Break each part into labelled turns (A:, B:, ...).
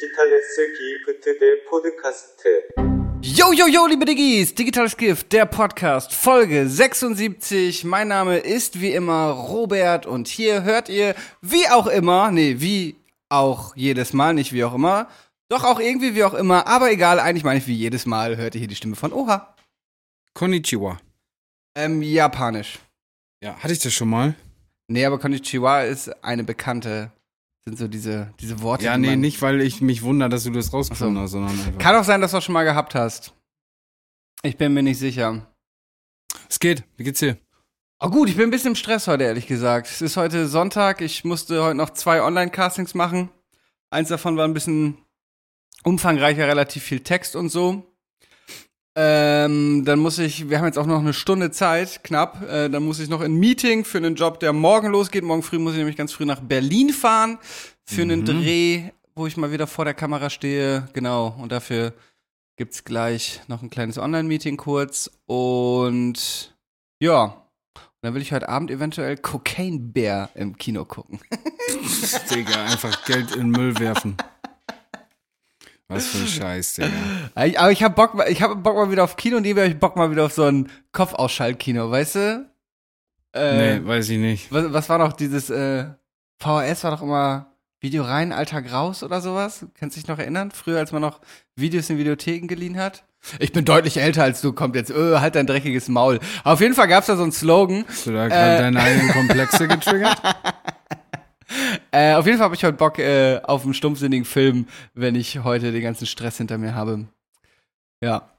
A: Digitales Gift, der Podcast.
B: Yo, yo, yo, liebe Diggis, Digitales Gift, der Podcast, Folge 76. Mein Name ist wie immer Robert und hier hört ihr wie auch immer, nee, wie auch jedes Mal, nicht wie auch immer, doch auch irgendwie wie auch immer, aber egal, eigentlich meine ich wie jedes Mal, hört ihr hier die Stimme von Oha.
C: Konnichiwa.
B: Ähm, japanisch.
C: Ja, hatte ich das schon mal?
B: Nee, aber Konnichiwa ist eine bekannte, sind so diese, diese Worte.
C: Ja, nee, nicht, weil ich mich wundere, dass du das rausgefunden
B: so.
C: hast, sondern einfach.
B: Kann auch sein, dass du das schon mal gehabt hast. Ich bin mir nicht sicher.
C: es geht. Wie geht's dir?
B: Oh gut, ich bin ein bisschen im Stress heute, ehrlich gesagt. Es ist heute Sonntag. Ich musste heute noch zwei Online-Castings machen. Eins davon war ein bisschen umfangreicher, relativ viel Text und so. Ähm, dann muss ich, wir haben jetzt auch noch eine Stunde Zeit, knapp. Äh, dann muss ich noch in ein Meeting für einen Job, der morgen losgeht. Morgen früh muss ich nämlich ganz früh nach Berlin fahren für einen Dreh, wo ich mal wieder vor der Kamera stehe. Genau. Und dafür gibt's gleich noch ein kleines Online-Meeting kurz. Und ja, und dann will ich heute Abend eventuell Cocaine Bear im Kino gucken.
C: Digga, einfach Geld in den Müll werfen. Was für ein Scheiß, Digga.
B: Aber ich hab Bock, ich hab Bock mal wieder auf Kino und die habe ich Bock mal wieder auf so ein Kopfausschaltkino, weißt du? Äh,
C: nee, weiß ich nicht.
B: was, was war noch dieses äh, VHS war doch immer Video rein, alter Graus oder sowas? Kannst du dich noch erinnern? Früher, als man noch Videos in Videotheken geliehen hat? Ich bin deutlich älter als du, kommt jetzt, öh, halt dein dreckiges Maul. Auf jeden Fall gab's da so einen Slogan.
C: Hast du da gerade
B: Äh.
C: deine eigenen Komplexe getriggert?
B: Äh, auf jeden Fall habe ich heute Bock äh, auf einen stumpfsinnigen Film, wenn ich heute den ganzen Stress hinter mir habe. Ja.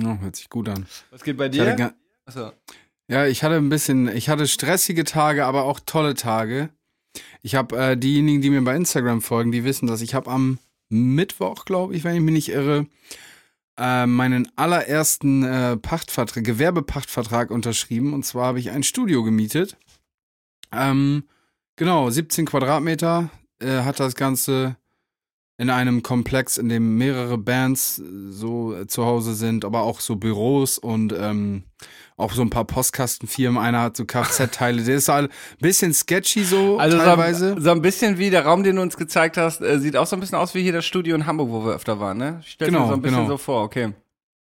C: Ja, hört sich gut an.
B: Was geht bei dir? Achso.
C: Ja, ich hatte ein bisschen, ich hatte stressige Tage, aber auch tolle Tage. Ich habe äh, diejenigen, die mir bei Instagram folgen, die wissen das. Ich habe am Mittwoch, glaube ich, wenn ich mich nicht irre, äh, meinen allerersten äh, Pachtvertrag, Gewerbepachtvertrag unterschrieben. Und zwar habe ich ein Studio gemietet. Ähm, genau, 17 Quadratmeter äh, hat das Ganze in einem Komplex, in dem mehrere Bands äh, so äh, zu Hause sind, aber auch so Büros und ähm, auch so ein paar Postkastenfirmen. Einer hat so Kfz-Teile. Der ist halt ein bisschen sketchy so
B: Also
C: teilweise.
B: So, so ein bisschen wie der Raum, den du uns gezeigt hast, äh, sieht auch so ein bisschen aus wie hier das Studio in Hamburg, wo wir öfter waren, ne? Stell
C: Genau,
B: mir so ein bisschen
C: genau.
B: so vor, okay.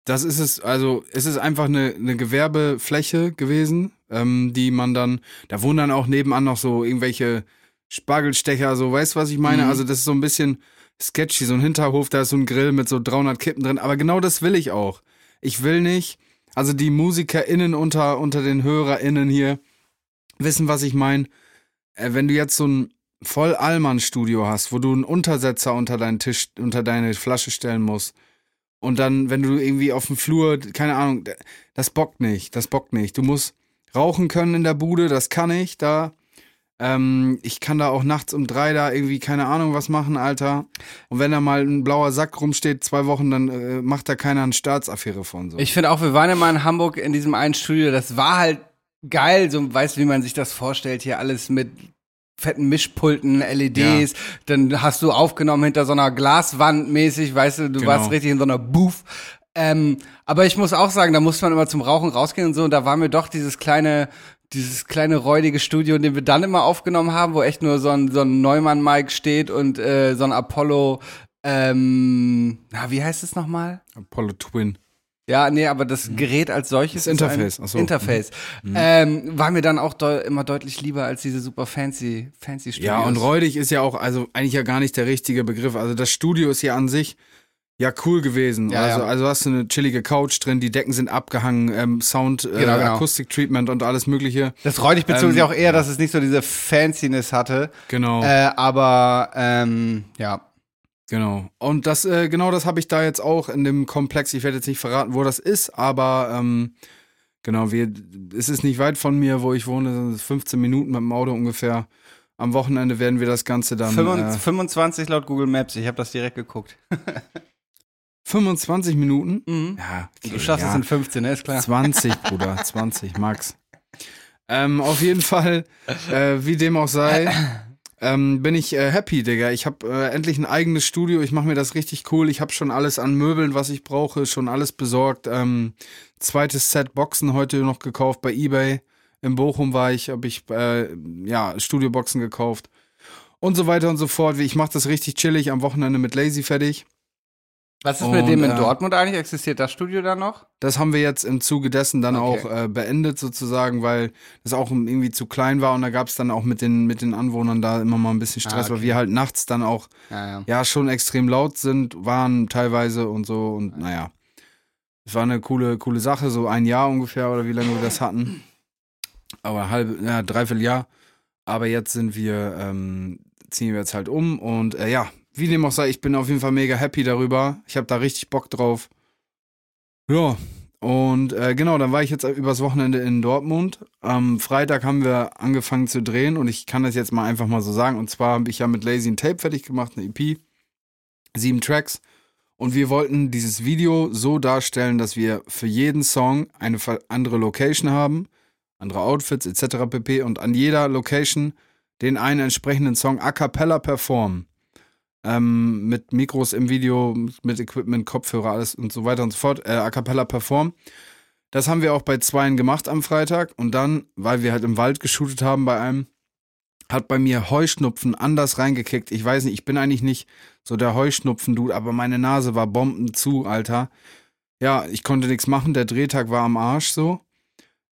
C: Das ist es, also es ist einfach eine, eine Gewerbefläche gewesen, ähm, die man dann, da wohnen dann auch nebenan noch so irgendwelche Spargelstecher, so, weißt du, was ich meine?
B: Mhm.
C: Also das ist so ein bisschen sketchy, so ein Hinterhof, da ist so ein Grill mit so 300 Kippen drin, aber genau das will ich auch. Ich will nicht, also die MusikerInnen unter, unter den HörerInnen hier wissen, was ich meine. Äh, wenn du jetzt so ein Voll-Allmann-Studio hast, wo du einen Untersetzer unter deinen Tisch, unter deine Flasche stellen musst, und dann, wenn du irgendwie auf dem Flur, keine Ahnung, das bockt nicht, das bockt nicht. Du musst rauchen können in der Bude, das kann ich da. Ähm, ich kann da auch nachts um drei da irgendwie keine Ahnung was machen, Alter. Und wenn da mal ein blauer Sack rumsteht, zwei Wochen, dann äh, macht da keiner eine Staatsaffäre von so.
B: Ich finde auch, wir waren ja mal in Hamburg in diesem einen Studio, das war halt geil, so weißt du, wie man sich das vorstellt, hier alles mit fetten Mischpulten, LEDs, dann hast du aufgenommen hinter so einer Glaswand mäßig, weißt du, du
C: Genau.
B: warst richtig in so einer Booth. Ähm, aber ich muss auch sagen, da musste man immer zum Rauchen rausgehen und so, und da war mir doch dieses kleine, dieses kleine räudige Studio, in dem wir dann immer aufgenommen haben, wo echt nur so ein, so ein Neumann-Mic steht und äh, so ein Apollo, ähm, na, wie heißt es nochmal?
C: Apollo Twin.
B: Ja, nee, aber das Gerät als solches.
C: Das Interface,
B: Ist
C: so. Mhm.
B: Interface. Ähm, war mir dann auch deu immer deutlich lieber als diese super fancy, fancy Studios.
C: Ja, und räudig ist ja auch, also eigentlich ja gar nicht der richtige Begriff. Also das Studio ist ja an sich ja cool gewesen.
B: Ja,
C: also,
B: ja.
C: also hast du eine chillige Couch drin, die Decken sind abgehangen, ähm, Sound, äh,
B: Genau, genau.
C: Akustik-Treatment und alles mögliche.
B: Das räudig bezog sich
C: Ähm,
B: auch eher, dass es nicht so diese Fanciness hatte.
C: Genau.
B: Äh, aber, ähm, ja.
C: Genau. Und das, äh, genau das habe ich da jetzt auch in dem Komplex. Ich werde jetzt nicht verraten, wo das ist, aber ähm, genau, wir, es ist nicht weit von mir, wo ich wohne, sind es 15 Minuten mit dem Auto ungefähr. Am Wochenende werden wir das Ganze dann.
B: 25,
C: Äh,
B: 25 laut Google Maps, ich habe das direkt geguckt.
C: 25 Minuten?
B: Mhm.
C: Ja,
B: Du schaffst
C: ja.
B: es in 15, ne? Ist klar.
C: 20, Bruder, 20, Max. Ähm, auf jeden Fall, äh, wie dem auch sei, ähm, bin ich äh, happy, Digga. Ich habe äh, endlich ein eigenes Studio. Ich mache mir das richtig cool. Ich habe schon alles an Möbeln, was ich brauche, schon alles besorgt. Ähm, zweites Set Boxen heute noch gekauft bei eBay. In Bochum war ich, habe ich äh, ja Studioboxen gekauft. und so weiter und so fort. Ich mache das richtig chillig am Wochenende mit Lazy fertig.
B: Was ist mit
C: Und,
B: dem in
C: äh,
B: Dortmund eigentlich? Existiert das Studio da noch?
C: Das haben wir jetzt im Zuge dessen dann
B: Okay.
C: auch äh, beendet sozusagen, weil das auch irgendwie zu klein war und da gab es dann auch mit den, mit den Anwohnern da immer mal ein bisschen Stress,
B: Ah, okay.
C: weil wir halt nachts dann auch
B: Ja, ja.
C: ja schon extrem laut sind, waren teilweise und so und naja. Es war eine coole, coole Sache, so ein Jahr ungefähr oder wie lange wir das hatten. Aber halb, ja, dreiviertel Jahr. Aber jetzt sind wir, ähm, ziehen wir jetzt halt um und äh, ja, wie dem auch sei, ich bin auf jeden Fall mega happy darüber. Ich habe da richtig Bock drauf. Ja, und äh, genau, dann war ich jetzt übers Wochenende in Dortmund. Am Freitag haben wir angefangen zu drehen und ich kann das jetzt mal einfach mal so sagen. Und zwar habe ich ja mit Lazy ein Tape fertig gemacht, eine EP, sieben Tracks. Und wir wollten dieses Video so darstellen, dass wir für jeden Song eine andere Location haben, andere Outfits etc. pp. Und an jeder Location den einen entsprechenden Song a cappella performen. Ähm, mit Mikros im Video, mit Equipment, Kopfhörer, alles und so weiter und so fort, äh, a cappella performen. Das haben wir auch bei zweien gemacht am Freitag. Und dann, weil wir halt im Wald geshootet haben bei einem, hat bei mir Heuschnupfen anders reingekickt. Ich weiß nicht, ich bin eigentlich nicht so der Heuschnupfen-Dude, aber meine Nase war bomben zu, Alter. Ja, ich konnte nichts machen, der Drehtag war am Arsch so.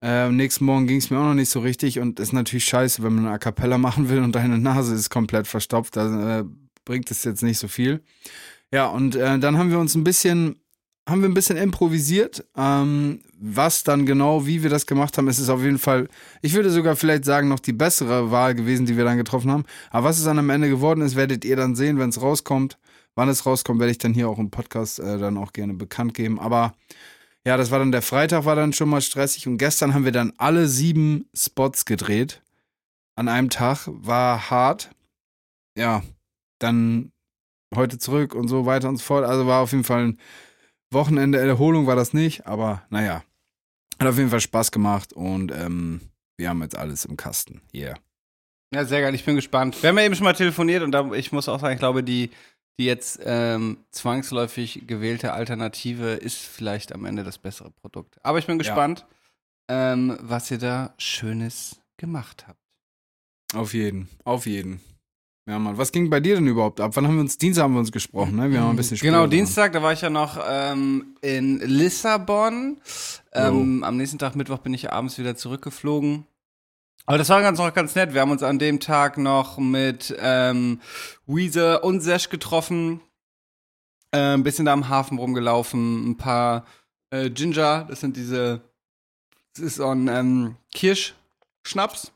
C: Äh, am nächsten Morgen ging es mir auch noch nicht so richtig und ist natürlich scheiße, wenn man eine A Cappella machen will und deine Nase ist komplett verstopft, da äh, bringt es jetzt nicht so viel. Ja, und äh, dann haben wir uns ein bisschen, haben wir ein bisschen improvisiert. Ähm, was dann genau, wie wir das gemacht haben, ist es auf jeden Fall, ich würde sogar vielleicht sagen, noch die bessere Wahl gewesen, die wir dann getroffen haben. Aber was es dann am Ende geworden ist, werdet ihr dann sehen, wenn es rauskommt. Wann es rauskommt, werde ich dann hier auch im Podcast äh, dann auch gerne bekannt geben. Aber ja, das war dann der Freitag, war dann schon mal stressig. Und gestern haben wir dann alle sieben Spots gedreht. An einem Tag. War hart. Ja, dann heute zurück und so weiter und so fort. Also war auf jeden Fall ein Wochenende Erholung war das nicht, aber naja. Hat auf jeden Fall Spaß gemacht und ähm, wir haben jetzt alles im Kasten. Yeah.
B: Ja, sehr geil. Ich bin gespannt. Wir haben ja eben schon mal telefoniert und da, ich muss auch sagen, ich glaube, die, die jetzt ähm, zwangsläufig gewählte Alternative ist vielleicht am Ende das bessere Produkt. Aber ich bin gespannt, ähm, was ihr da Schönes gemacht habt.
C: Auf jeden, auf jeden. Ja, Mann. Was ging bei dir denn überhaupt ab? Wann haben wir uns, Dienstag haben wir uns gesprochen, ne? Wir haben ein bisschen später
B: Genau,
C: dran.
B: Dienstag, da war ich ja noch ähm, in Lissabon. Ähm, am nächsten Tag, Mittwoch, bin ich abends wieder zurückgeflogen. Aber das war ganz noch ganz nett. Wir haben uns an dem Tag noch mit ähm, Weezer und Sesh getroffen. Äh, ein bisschen da am Hafen rumgelaufen. Ein paar äh, Ginger, das sind diese, das ist so ein ähm, Kirschschnaps,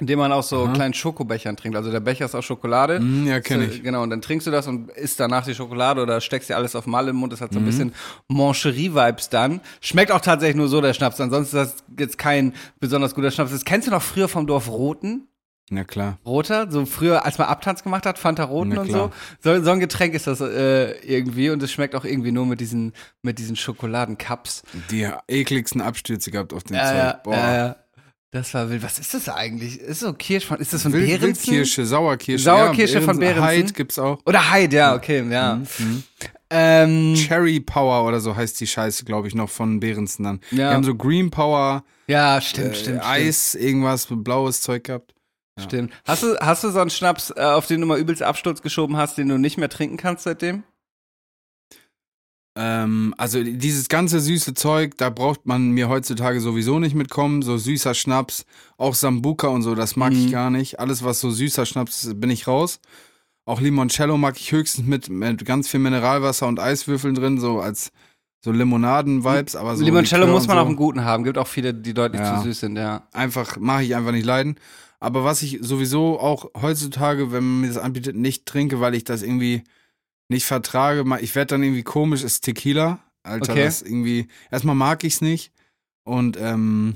B: in dem man aus so
C: Aha.
B: kleinen Schokobechern trinkt. Also der Becher ist aus Schokolade.
C: Hm, ja, kenne
B: So,
C: ich.
B: Genau, und dann trinkst du das und isst danach die Schokolade oder steckst dir alles auf Mal im Mund. Das hat
C: Mhm.
B: so ein bisschen Mancherie-Vibes dann. Schmeckt auch tatsächlich nur so, der Schnaps. Ansonsten ist das jetzt kein besonders guter Schnaps. Das kennst du noch früher vom Dorf Roten?
C: Ja, klar.
B: Roter, so früher, als man Abtanz gemacht hat, Fanta Roten
C: Na
B: und so. so. So ein Getränk ist das äh, irgendwie und es schmeckt auch irgendwie nur mit diesen, mit diesen Schokoladencups.
C: Die ekligsten Abstürze gehabt auf den
B: Ja,
C: Zeug.
B: ja,
C: Boah.
B: ja, ja. Das war wild. Was ist das eigentlich? Ist so Kirsch von, ist das von
C: Wild,
B: Behrensen?
C: Wildkirsche, Sauerkirsche.
B: Sauerkirsche von Behrensen.
C: Hyde gibt's auch.
B: Oder Hyde, ja, okay, ja.
C: Mhm.
B: Ähm,
C: Cherry Power oder so heißt die Scheiße, glaube ich, noch von Behrensen dann.
B: Ja.
C: Die haben so Green Power,
B: ja, stimmt,
C: äh,
B: stimmt,
C: Eis, irgendwas, blaues Zeug gehabt.
B: stimmt. Stimmt. Hast du, hast du so einen Schnaps, äh, auf den du mal übelst Absturz geschoben hast, den du nicht mehr trinken kannst seitdem?
C: Ähm, also dieses ganze süße Zeug, da braucht man mir heutzutage sowieso nicht mitkommen. So süßer Schnaps, auch Sambuca und so, das mag
B: Mhm.
C: ich gar nicht. Alles, was so süßer Schnaps ist, bin ich raus. Auch Limoncello mag ich höchstens mit, mit ganz viel Mineralwasser und Eiswürfeln drin, so als so Limonaden-Vibes. Aber so
B: Limoncello muss man
C: so.
B: auch einen guten haben. Gibt auch viele, die deutlich
C: Ja.
B: zu süß sind, ja.
C: einfach, mache ich einfach nicht leiden. Aber was ich sowieso auch heutzutage, wenn man mir das anbietet, nicht trinke, weil ich das irgendwie nicht vertrage, ich werde dann irgendwie komisch, ist Tequila. Alter,
B: Okay.
C: das irgendwie, erstmal mag ich es nicht und ähm,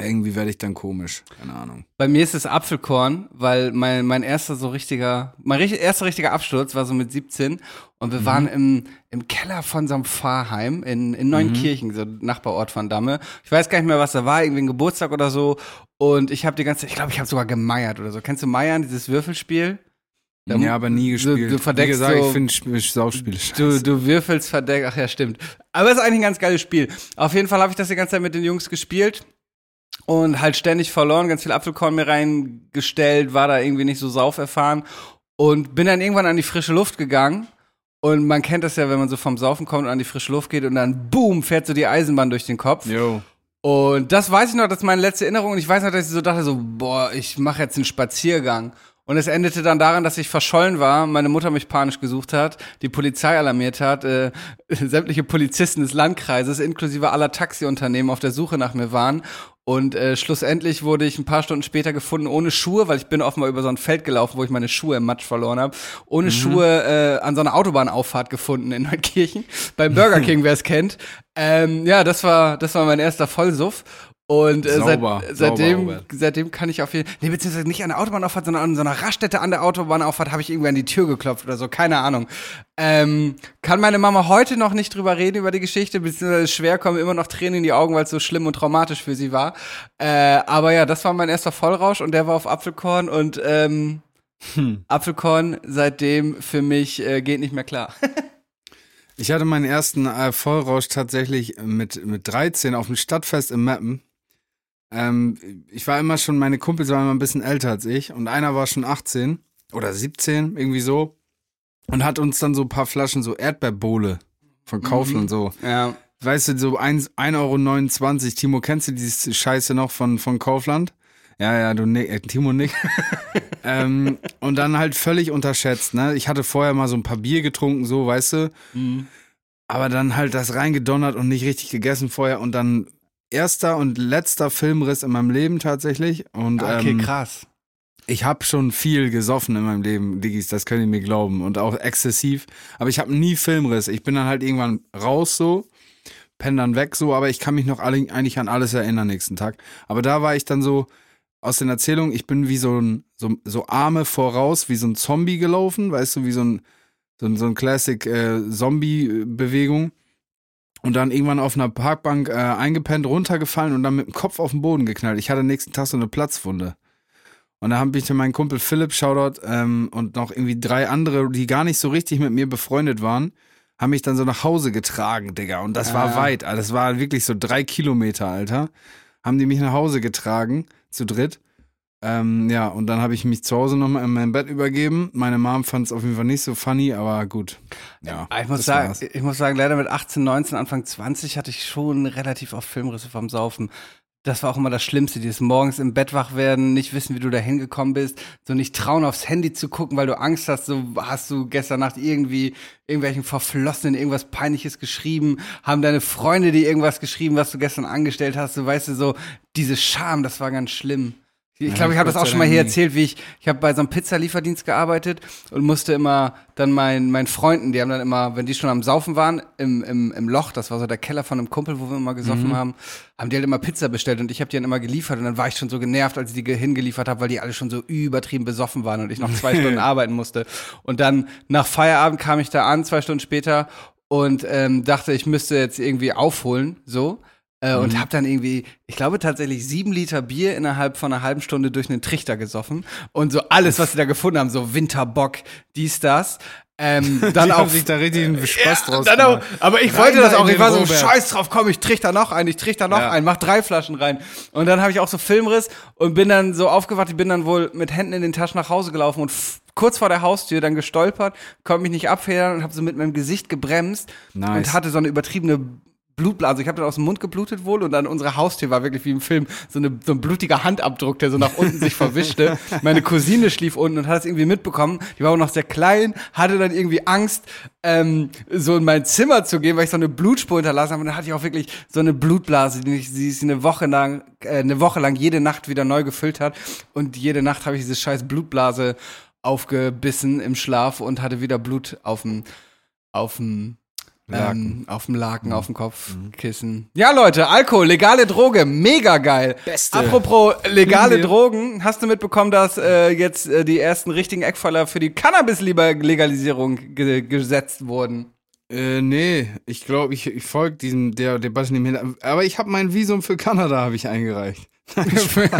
C: irgendwie werde ich dann komisch. Keine Ahnung.
B: Bei mir ist es Apfelkorn, weil mein, mein erster so richtiger, mein richtig, erster richtiger Absturz war so mit 17 und wir waren im, im Keller von so einem Pfarrheim in, in Neunkirchen, so Nachbarort von Damme. Ich weiß gar nicht mehr, was da war, irgendwie ein Geburtstag oder so. Und ich habe die ganze Zeit, ich glaube, ich habe sogar gemeiert oder so. Kennst du Meiern, dieses Würfelspiel?
C: Ja, aber nie
B: du-
C: gespielt.
B: du verdeckst
C: Wie gesagt,
B: so-
C: ich finde Sp- Saufspiele
B: Du,
C: scheiße.
B: du würfelst verdeckt, ach ja, stimmt. Aber es ist eigentlich ein ganz geiles Spiel. Auf jeden Fall habe ich das die ganze Zeit mit den Jungs gespielt. und halt ständig verloren, ganz viel Apfelkorn mir reingestellt, war da irgendwie nicht so sauferfahren und bin dann irgendwann an die frische Luft gegangen. Und man kennt das ja, wenn man so vom Saufen kommt und an die frische Luft geht und dann boom, fährt so die Eisenbahn durch den Kopf.
C: Jo.
B: Und das weiß ich noch, das ist meine letzte Erinnerung. Und ich weiß noch, dass ich so dachte, so, boah, ich mache jetzt einen Spaziergang. Und es endete dann daran, dass ich verschollen war, meine Mutter mich panisch gesucht hat, die Polizei alarmiert hat, äh, sämtliche Polizisten des Landkreises inklusive aller Taxiunternehmen auf der Suche nach mir waren. Und äh, schlussendlich wurde ich ein paar Stunden später gefunden ohne Schuhe, weil ich bin offenbar über so ein Feld gelaufen, wo ich meine Schuhe im Matsch verloren habe. Ohne Schuhe äh, an so einer Autobahnauffahrt gefunden in Neunkirchen. Beim Burger King, wer es kennt. Ähm, ja, das war, das war mein erster Vollsuff. Und äh,
C: Sauber,
B: seit, seitdem,
C: sauber,
B: seitdem kann ich auf jeden nee, beziehungsweise nicht an der Autobahnauffahrt, sondern an so einer Raststätte an der Autobahnauffahrt habe ich irgendwie an die Tür geklopft oder so, keine Ahnung. Ähm, kann meine Mama heute noch nicht drüber reden über die Geschichte, beziehungsweise schwer kommen immer noch Tränen in die Augen, weil es so schlimm und traumatisch für sie war. Äh, aber ja, das war mein erster Vollrausch und der war auf Apfelkorn und ähm, Apfelkorn seitdem für mich äh, geht nicht mehr klar.
C: Ich hatte meinen ersten äh, Vollrausch tatsächlich mit, mit 13 auf dem Stadtfest in Meppen. Ähm, ich war immer schon, meine Kumpels waren immer ein bisschen älter als ich und einer war schon 18 oder 17, irgendwie so. Und hat uns dann so ein paar Flaschen so Erdbeerbohle von Kaufland so.
B: ja.
C: Weißt du, so 1,29 Euro. Timo, kennst du diese Scheiße noch von, von Kaufland? Ja, ja, du nick, äh, Timo Nick. ähm, und dann halt völlig unterschätzt, ne? Ich hatte vorher mal so ein paar Bier getrunken, so, weißt du? Aber dann halt das reingedonnert und nicht richtig gegessen vorher und dann erster und letzter Filmriss in meinem Leben tatsächlich. Und
B: Okay,
C: ähm,
B: krass.
C: ich habe schon viel gesoffen in meinem Leben, Diggis, das könnt ihr mir glauben. Und auch exzessiv. Aber ich habe nie Filmriss. Ich bin dann halt irgendwann raus so, penne dann weg so, aber ich kann mich noch alle, eigentlich an alles erinnern nächsten Tag. Aber da war ich dann so aus den Erzählungen, ich bin wie so ein, so, so Arme voraus, wie so ein Zombie gelaufen, weißt du, wie so ein, so ein, so ein Classic äh, Zombie-Bewegung. Und dann irgendwann auf einer Parkbank äh, eingepennt, runtergefallen und dann mit dem Kopf auf den Boden geknallt. Ich hatte nächsten Tag so eine Platzwunde. Und da habe ich dann meinen Kumpel Philipp, Shoutout, ähm, und noch irgendwie drei andere, die gar nicht so richtig mit mir befreundet waren, haben mich dann so nach Hause getragen, Digga. Und das war
B: Ah.
C: weit, Alter. das war wirklich so drei Kilometer, Alter. Haben die mich nach Hause getragen, zu dritt. Ähm, ja, und dann habe ich mich zu Hause nochmal in mein Bett übergeben. Meine Mom fand es auf jeden Fall nicht so funny, aber gut. Ja,
B: Ah, Ich muss, sagen,
C: war's.
B: ich muss sagen, leider mit 18, 19, Anfang 20 hatte ich schon relativ oft Filmrisse vom Saufen. Das war auch immer das Schlimmste, dieses morgens im Bett wach werden, nicht wissen, wie du da hingekommen bist, so nicht trauen, aufs Handy zu gucken, weil du Angst hast, so hast du gestern Nacht irgendwie irgendwelchen Verflossenen irgendwas Peinliches geschrieben, haben deine Freunde dir irgendwas geschrieben, was du gestern angestellt hast, so weißt du, so diese Scham, das war ganz schlimm. Ich glaube, ich habe das auch schon mal hier erzählt, wie ich, ich habe bei so einem Pizzalieferdienst gearbeitet und musste immer dann meinen meinen Freunden, die haben dann immer, wenn die schon am Saufen waren, im, im, im Loch, das war so der Keller von einem Kumpel, wo wir immer gesoffen
C: Mhm.
B: haben, haben die halt immer Pizza bestellt und ich habe die dann immer geliefert und dann war ich schon so genervt, als ich die ge- hingeliefert habe, weil die alle schon so übertrieben besoffen waren und ich noch zwei Stunden arbeiten musste. Und dann nach Feierabend kam ich da an, zwei Stunden später und ähm, dachte, ich müsste jetzt irgendwie aufholen, so. Äh,
C: Mhm.
B: Und habe dann irgendwie, ich glaube tatsächlich sieben Liter Bier innerhalb von einer halben Stunde durch einen Trichter gesoffen. Und so alles, was sie da gefunden haben, so Winterbock, dies, das. Ähm, dann
C: Die
B: auch
C: haben sich da richtig einen Spaß draus
B: dann auch,
C: gemacht.
B: aber ich
C: Rein
B: wollte
C: da
B: das auch. Ich war so,
C: Robert.
B: scheiß drauf, komm, ich trichter noch ein, ich trichter noch
C: Ja.
B: ein, mach drei Flaschen rein. Und dann habe ich auch so Filmriss und bin dann so aufgewacht, ich bin dann wohl mit Händen in den Taschen nach Hause gelaufen und kurz vor der Haustür dann gestolpert, konnte mich nicht abfedern und habe so mit meinem Gesicht gebremst
C: Nice.
B: und hatte so eine übertriebene Blutblase. Ich habe dann aus dem Mund geblutet wohl und an unserer Haustür war wirklich wie im Film so, eine, so ein blutiger Handabdruck, der so nach unten sich verwischte. Meine Cousine schlief unten und hat es irgendwie mitbekommen. Die war auch noch sehr klein, hatte dann irgendwie Angst, ähm, so in mein Zimmer zu gehen, weil ich so eine Blutspur hinterlassen habe. Und dann hatte ich auch wirklich so eine Blutblase, die sich- die eine Woche lang, äh, eine Woche lang jede Nacht wieder neu gefüllt hat. Und jede Nacht habe ich diese scheiß Blutblase aufgebissen im Schlaf und hatte wieder Blut auf dem, auf dem
C: Laken.
B: ähm, auf dem Laken, auf dem Kopfkissen. Ja, Leute, Alkohol, legale Droge, mega geil.
C: Beste.
B: Apropos legale. Drogen, hast du mitbekommen, dass äh, jetzt äh, die ersten richtigen Eckpfeiler für die Cannabis-Legalisierung ge gesetzt wurden?
C: Äh, nee, ich glaube, ich, ich folge diesem der Debatte nicht mehr. Aber ich habe mein Visum für Kanada habe ich eingereicht. Nein,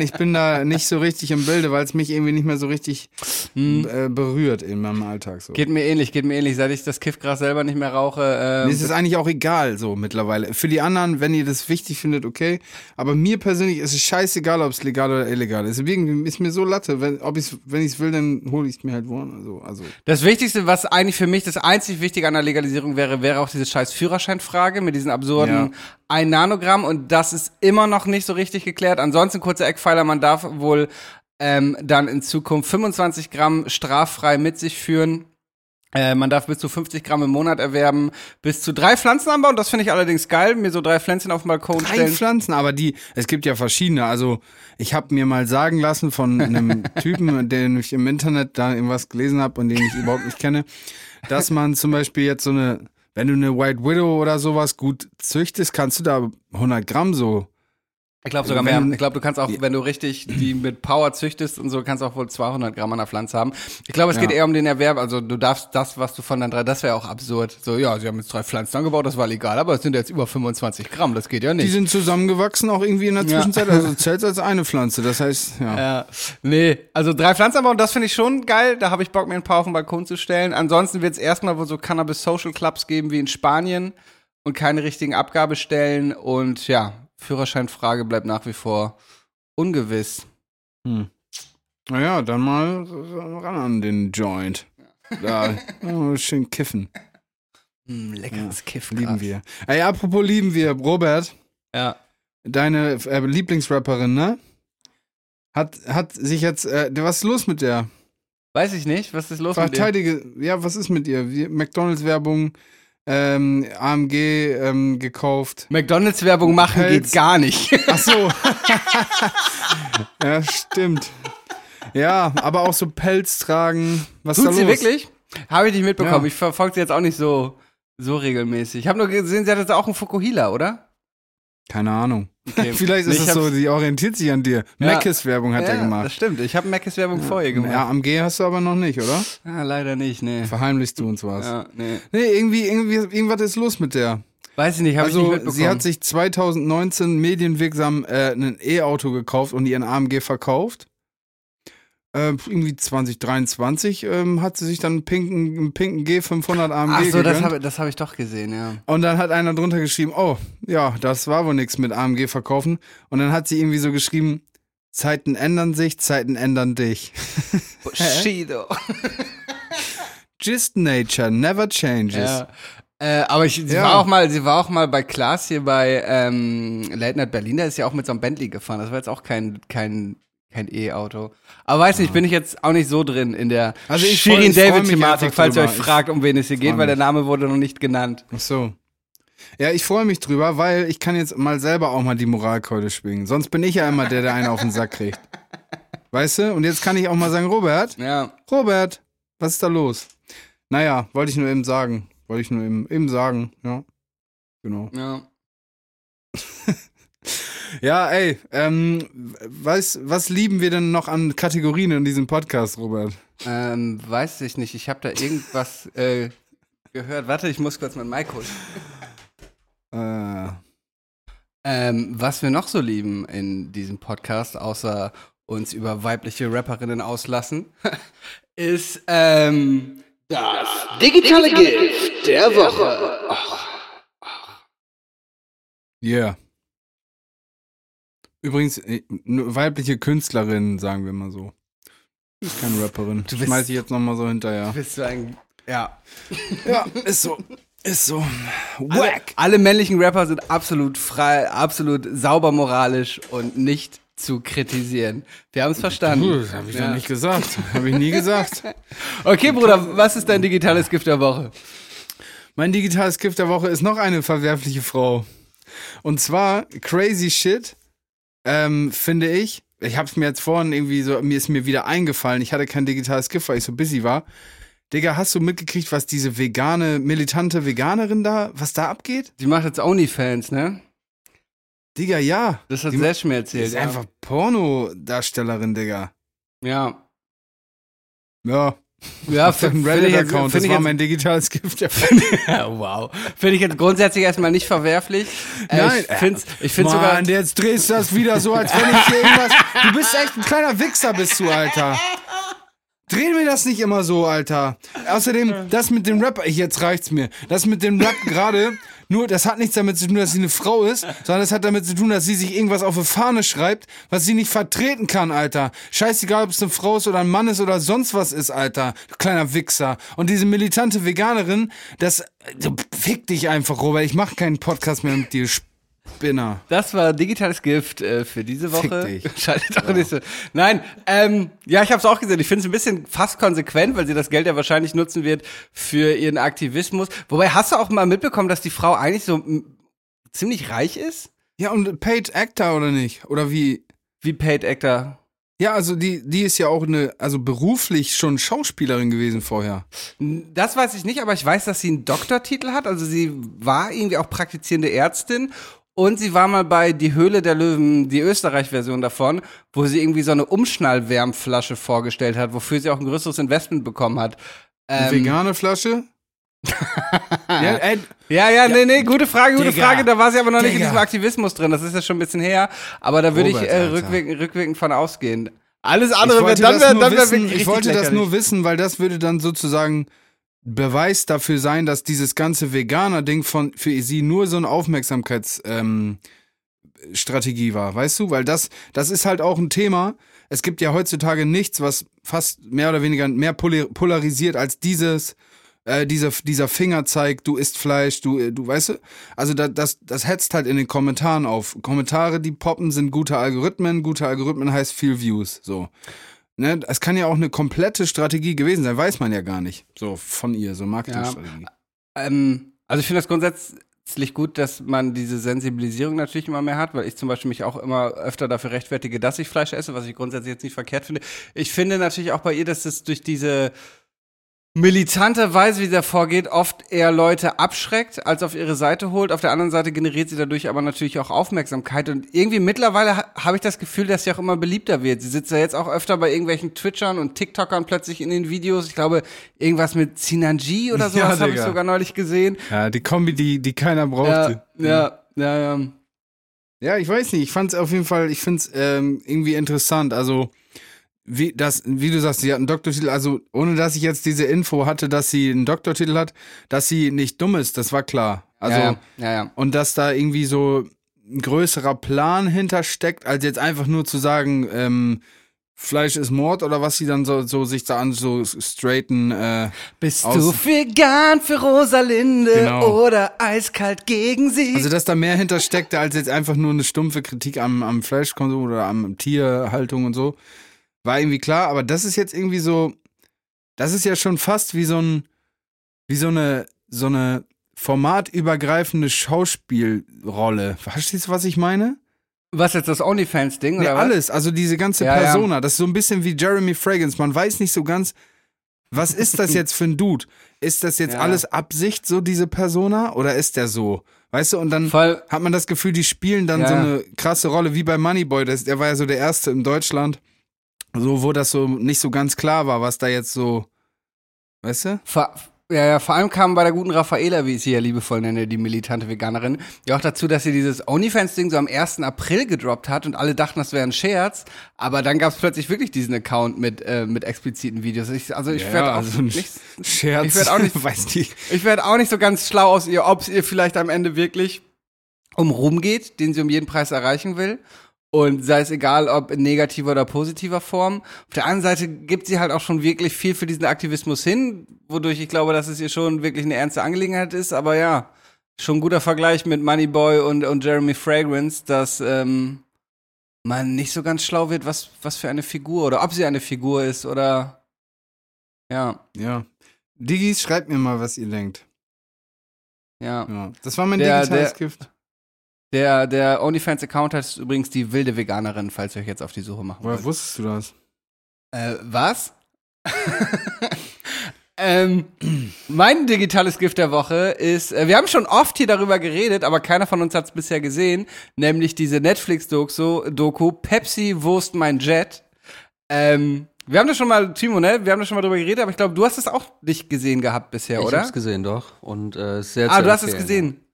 C: ich bin da nicht so richtig im Bilde, weil es mich irgendwie nicht mehr so richtig äh, berührt in meinem Alltag. So.
B: Hm. Geht mir ähnlich, geht mir ähnlich. Seit ich das Kiffgras selber nicht mehr rauche,
C: Mir
B: ähm,
C: ist es eigentlich auch egal so mittlerweile. Für die anderen, wenn ihr das wichtig findet, okay. Aber mir persönlich ist es scheißegal, ob es legal oder illegal ist. Deswegen ist mir so Latte. Wenn, ob ich's, wenn ich es will, dann hole ich es mir halt woanders. Also, also.
B: Das Wichtigste, was eigentlich für mich das einzig Wichtige an der Legalisierung wäre, wäre auch diese scheiß Führerscheinfrage mit diesen absurden
C: Ja.
B: 1 Nanogramm und das ist immer noch nicht so richtig geklärt. Ansonsten kurzer Eckpfeiler, man darf wohl ähm, dann in Zukunft 25 Gramm straffrei mit sich führen. Äh, man darf bis zu 50 Gramm im Monat erwerben, bis zu drei Pflanzen anbauen. Das finde ich allerdings geil, mir so drei Pflänzchen auf den Balkon
C: Drei
B: stellen.
C: Pflanzen, aber die, es gibt ja verschiedene. Also, ich habe mir mal sagen lassen von einem Typen, den ich im Internet da irgendwas gelesen habe und den ich überhaupt nicht kenne, dass man zum Beispiel jetzt so eine, wenn du eine White Widow oder sowas gut züchtest, kannst du da 100 Gramm so.
B: Ich glaube sogar
C: Wenn
B: mehr. Ich glaube, du kannst auch, wenn du richtig die mit Power züchtest und so, kannst auch wohl 200 Gramm an der Pflanze haben. Ich glaube, es geht
C: Ja.
B: eher um den Erwerb. Also du darfst das, was du von den drei, das wäre auch absurd. So, ja, sie haben jetzt drei Pflanzen angebaut, das war legal, aber es sind jetzt über 25 Gramm, das geht ja
C: Die
B: nicht.
C: sind zusammengewachsen auch irgendwie in der
B: Ja.
C: Zwischenzeit. Also zählt als eine Pflanze. Das heißt, ja.
B: Ja, nee, also drei Pflanzen anbauen, das finde ich schon geil. Da habe ich Bock, mir ein paar auf den Balkon zu stellen. Ansonsten wird es erstmal wohl so Cannabis-Social-Clubs geben wie in Spanien und keine richtigen Abgabestellen. Und ja, Führerscheinfrage bleibt nach wie vor ungewiss.
C: Hm. Naja, dann mal ran an den Joint. Da, oh, schön kiffen.
B: Hm, leckeres Kiff.
C: Lieben wir. Ey, apropos lieben wir, Robert,
B: Ja.
C: deine äh, Lieblingsrapperin, ne? Hat, hat sich jetzt, äh, was ist los mit der?
B: Weiß ich nicht, was ist los mit dir?
C: Verteidige, ja, was ist mit ihr? Wie- McDonalds-Werbung, ähm, AMG ähm, gekauft.
B: McDonalds-Werbung machen
C: Pelz.
B: geht gar nicht.
C: Ach so. ja, stimmt. Ja, aber auch so Pelz tragen. Was ist
B: Tut
C: da
B: sie
C: los?
B: wirklich? Habe ich nicht mitbekommen.
C: Ja.
B: Ich verfolge sie jetzt auch nicht so, so regelmäßig. Ich habe nur gesehen, sie hat jetzt auch einen Fukuhila, oder?
C: Keine Ahnung.
B: Okay.
C: Vielleicht
B: Nee,
C: ist
B: ich
C: es so, sie orientiert sich an dir.
B: Ja.
C: Macis-Werbung hat
B: ja,
C: er
B: Das
C: gemacht.
B: stimmt. Ich habe Macis-Werbung vor ihr gemacht.
C: Ja, AMG hast du aber noch nicht, oder?
B: Ah, leider nicht, nee.
C: Verheimlichst du uns was?
B: Ja, nee.
C: Nee, irgendwie, irgendwie, irgendwas ist los mit der.
B: Weiß ich nicht, habe ich nicht
C: Also,
B: mitbekommen.
C: sie hat sich 2019 medienwirksam äh, ein E-Auto gekauft und ihren AMG verkauft. Äh, irgendwie 2023 ähm, hat sie sich dann einen pinken, einen pinken G500 AMG
B: Ach so, das
C: gegönnt.
B: habe das hab ich doch gesehen, ja.
C: Und dann hat einer drunter geschrieben, oh, ja, das war wohl nichts mit AMG verkaufen. Und dann hat sie irgendwie so geschrieben, Zeiten ändern sich, Zeiten ändern dich.
B: Bushido.
C: Just nature, never changes.
B: Ja. Äh, aber ich, sie
C: Ja.
B: war auch mal, sie war auch mal bei Klaas hier bei ähm, Late Night Berlin, da ist ja auch mit so einem Bentley gefahren. Das war jetzt auch kein, kein, kein E-Auto. Aber weiß nicht, bin ich jetzt auch nicht so drin in der
C: Also
B: Shirin David-Thematik, falls ihr euch fragt, um wen es hier geht, weil der. Name wurde noch nicht genannt.
C: Ach so. Ja, ich freue mich drüber, weil ich kann jetzt mal selber auch mal die Moralkeule schwingen. Sonst bin ich ja immer der, der einen auf den Sack kriegt. Weißt du? Und jetzt kann ich auch mal sagen, Robert,
B: Ja.
C: Robert, was ist da los? Naja, wollte ich nur eben sagen. Wollte ich nur eben, eben sagen, ja. Genau.
B: Ja.
C: Ja, ey, ähm, was, was lieben wir denn noch an Kategorien in diesem Podcast, Robert?
B: Ähm, weiß ich nicht. Ich habe da irgendwas äh, gehört. Warte, ich muss kurz mein Mic holen.
C: Äh,
B: Ähm, was wir noch so lieben in diesem Podcast, außer uns über weibliche Rapperinnen auslassen, ist ähm, das digitale Gift der Woche.
C: yeah. Übrigens, äh, weibliche Künstlerin, sagen wir mal so. Ist keine Rapperin.
B: Du bist-
C: Schmeiß ich jetzt nochmal so hinterher.
B: Bist du ein, ja.
C: Ja, ist so. Ist so.
B: Alle,
C: Wack.
B: alle männlichen Rapper sind absolut frei, absolut sauber moralisch und nicht zu kritisieren. Wir haben es verstanden.
C: Das habe ich
B: Ja.
C: doch nicht gesagt. Habe ich nie gesagt.
B: Okay, Bruder, was ist dein digitales Gift der Woche?
C: Mein digitales Gift der Woche ist noch eine verwerfliche Frau. Und zwar Crazy Shit, ähm, finde ich. Ich habe es mir jetzt vorhin irgendwie so, mir ist mir wieder eingefallen. Ich hatte kein digitales Gift, weil ich so busy war. Digga, hast du mitgekriegt, was diese vegane, militante Veganerin da, was da abgeht?
B: Die macht jetzt OnlyFans, ne?
C: Digga, ja.
B: Das hat
C: Die-
B: Sesh mir
C: Die
B: erzählt.
C: ist
B: ja.
C: einfach Pornodarstellerin, Digga.
B: Ja.
C: Ja.
B: Ja, ich jetzt-
C: Reddit-Account. Das war
B: jetzt-
C: mein digitales Gift. Ja.
B: Ja, wow. Finde ich jetzt grundsätzlich erstmal nicht verwerflich. Äh,
C: Nein,
B: ich finde ich find's sogar.
C: Mann, jetzt drehst du das wieder so, als wenn ich hier irgendwas. Du bist echt ein kleiner Wichser, bist du, Alter. Drehen wir das nicht immer so, Alter. Außerdem, das mit dem Rap, jetzt reicht's mir. Das mit dem Rap gerade, nur, das hat nichts damit zu tun, dass sie eine Frau ist, sondern das hat damit zu tun, dass sie sich irgendwas auf eine Fahne schreibt, was sie nicht vertreten kann, Alter. Scheißegal, ob es eine Frau ist oder ein Mann ist oder sonst was ist, Alter. Du kleiner Wichser. Und diese militante Veganerin, das, fick dich einfach, Robert. Ich mach keinen Podcast mehr mit dir, Spinner.
B: Das war digitales Gift äh, für diese Woche. Schaltet auch nicht so. Nein, ähm, ja, ich habe es auch gesehen. Ich finde es ein bisschen fast konsequent, weil sie das Geld ja wahrscheinlich nutzen wird für ihren Aktivismus. Wobei, hast du auch mal mitbekommen, dass die Frau eigentlich so ziemlich reich ist?
C: Ja, und Paid Actor oder nicht? Oder wie?
B: Wie Paid Actor.
C: Ja, also die, die ist ja auch eine, also beruflich schon Schauspielerin gewesen vorher.
B: Das weiß ich nicht, aber ich weiß, dass sie einen Doktortitel hat. Also sie war irgendwie auch praktizierende Ärztin. Und sie war mal bei Die Höhle der Löwen, die Österreich-Version davon, wo sie irgendwie so eine Umschnallwärmflasche vorgestellt hat, wofür sie auch ein größeres Investment bekommen hat.
C: Eine
B: Ähm,
C: vegane Flasche? ja, ey,
B: Ja, ja, nee, nee, gute Frage, gute
C: Digga.
B: Frage. Da war sie aber noch nicht in
C: Digga.
B: diesem Aktivismus drin. Das ist ja schon ein bisschen her. Aber da würde ich äh, rückwirkend, rückwirkend von ausgehen. Alles
C: ich
B: andere wäre
C: wollte,
B: dann,
C: das
B: wär,
C: nur,
B: dann wär
C: wissen,
B: wirklich
C: ich wollte das
B: lächerlich.
C: nur wissen, weil das würde dann sozusagen Beweis dafür sein, dass dieses ganze Veganer-Ding von für sie nur so eine Aufmerksamkeitsstrategie ähm, war, weißt du? Weil das, das ist halt auch ein Thema. Es gibt ja heutzutage nichts, was fast mehr oder weniger mehr polarisiert als dieses, äh, dieser, dieser Fingerzeig, du isst Fleisch, du, äh, du weißt du? Also da, das, das hetzt halt in den Kommentaren auf. Kommentare, die poppen, sind gute Algorithmen. Gute Algorithmen heißt viel Views. So. Ne, es kann ja auch eine komplette Strategie gewesen sein, weiß man ja gar nicht. So von ihr, so Marketingstrategie.
B: Ähm, also ich finde das grundsätzlich gut, dass man diese Sensibilisierung natürlich immer mehr hat, weil ich zum Beispiel mich auch immer öfter dafür rechtfertige, dass ich Fleisch esse, was ich grundsätzlich jetzt nicht verkehrt finde. Ich finde natürlich auch bei ihr, dass es durch diese militante Weise, wie sie da vorgeht, oft eher Leute abschreckt, als auf ihre Seite holt. Auf der anderen Seite generiert sie dadurch aber natürlich auch Aufmerksamkeit. Und irgendwie mittlerweile ha habe ich das Gefühl, dass sie auch immer beliebter wird. Sie sitzt ja jetzt auch öfter bei irgendwelchen Twitchern und TikTokern plötzlich in den Videos. Ich glaube, irgendwas mit Sinanji oder
C: Ja,
B: sowas habe ich sogar neulich gesehen.
C: Ja, die Kombi, die, die keiner brauchte.
B: Ja, ja, ja, ja.
C: Ja, ich weiß nicht. Ich fand es auf jeden Fall, ich finde es ähm, irgendwie interessant. Also, wie, das, wie du sagst, sie hat einen Doktortitel. Also, ohne dass ich jetzt diese Info hatte, dass sie einen Doktortitel hat, dass sie nicht dumm ist, das war klar. Also,
B: ja, ja, ja.
C: und dass da irgendwie so ein größerer Plan hintersteckt, als jetzt einfach nur zu sagen, ähm, Fleisch ist Mord oder was sie dann so, so sich da an so straighten. Äh,
B: Bist du vegan für Rosalinde
C: Genau.
B: oder eiskalt gegen sie?
C: Also, dass da mehr hintersteckte als jetzt einfach nur eine stumpfe Kritik am, am Fleischkonsum oder am Tierhaltung und so. War irgendwie klar, aber das ist jetzt irgendwie so, das ist ja schon fast wie so ein, wie so eine, so eine formatübergreifende Schauspielrolle. Verstehst du, was ich meine?
B: was jetzt das OnlyFans-Ding
C: Nee,
B: oder was?
C: alles, also diese ganze
B: Ja, ja.
C: Persona, das ist so ein bisschen wie Jeremy Fragrance. Man weiß nicht so ganz, was ist das jetzt für ein Dude? Ist das jetzt
B: Ja.
C: alles Absicht, so diese Persona, oder ist der so? Weißt du, und dann
B: Voll,
C: hat man das Gefühl, die spielen dann
B: Ja.
C: so eine krasse Rolle, wie bei Moneyboy. Das, der war ja so der Erste in Deutschland, so wo das so nicht so ganz klar war, was da jetzt so, weißt du?
B: vor, ja, ja, vor allem kam bei der guten Raffaela, wie ich sie ja liebevoll nenne, die militante Veganerin, ja auch dazu, dass sie dieses OnlyFans-Ding so am 1. April gedroppt hat und alle dachten, das wäre ein Scherz, aber dann gab es plötzlich wirklich diesen Account mit, äh, mit expliziten Videos. Ich, also ich werde auch
C: also
B: nicht,
C: Scherz.
B: ich werd auch nicht-
C: weiß nicht.
B: Ich werde auch nicht so ganz schlau aus ihr, ob es ihr vielleicht am Ende wirklich um Ruhm geht, den sie um jeden Preis erreichen will. Und sei es egal, ob in negativer oder positiver Form. Auf der anderen Seite gibt sie halt auch schon wirklich viel für diesen Aktivismus hin, wodurch ich glaube, dass es ihr schon wirklich eine ernste Angelegenheit ist. Aber ja, schon ein guter Vergleich mit Moneyboy und, und Jeremy Fragrance, dass ähm, man nicht so ganz schlau wird, was, was für eine Figur oder ob sie eine Figur ist oder ja,
C: Ja. Digis, schreibt mir mal, was ihr denkt.
B: ja.
C: Ja. Das war mein
B: Der-
C: digitales
B: der-
C: Gift.
B: Der, der OnlyFans-Account heißt übrigens die wilde Veganerin, falls ihr euch jetzt auf die Suche machen
C: Woher
B: wollt.
C: wusstest du das?
B: Äh, was? ähm, mein digitales Gift der Woche ist, äh, wir haben schon oft hier darüber geredet, aber keiner von uns hat es bisher gesehen, nämlich diese Netflix-Doku Doku Pepsi Wurst mein Jet. Ähm, Wir haben das schon mal, Timo, ne? Wir haben das schon mal drüber geredet, aber ich glaube, du hast es auch nicht gesehen gehabt bisher,
D: ich
B: oder?
D: hab's gesehen, doch. Und äh, ist sehr
B: Ah,
D: zu
B: du hast es gesehen.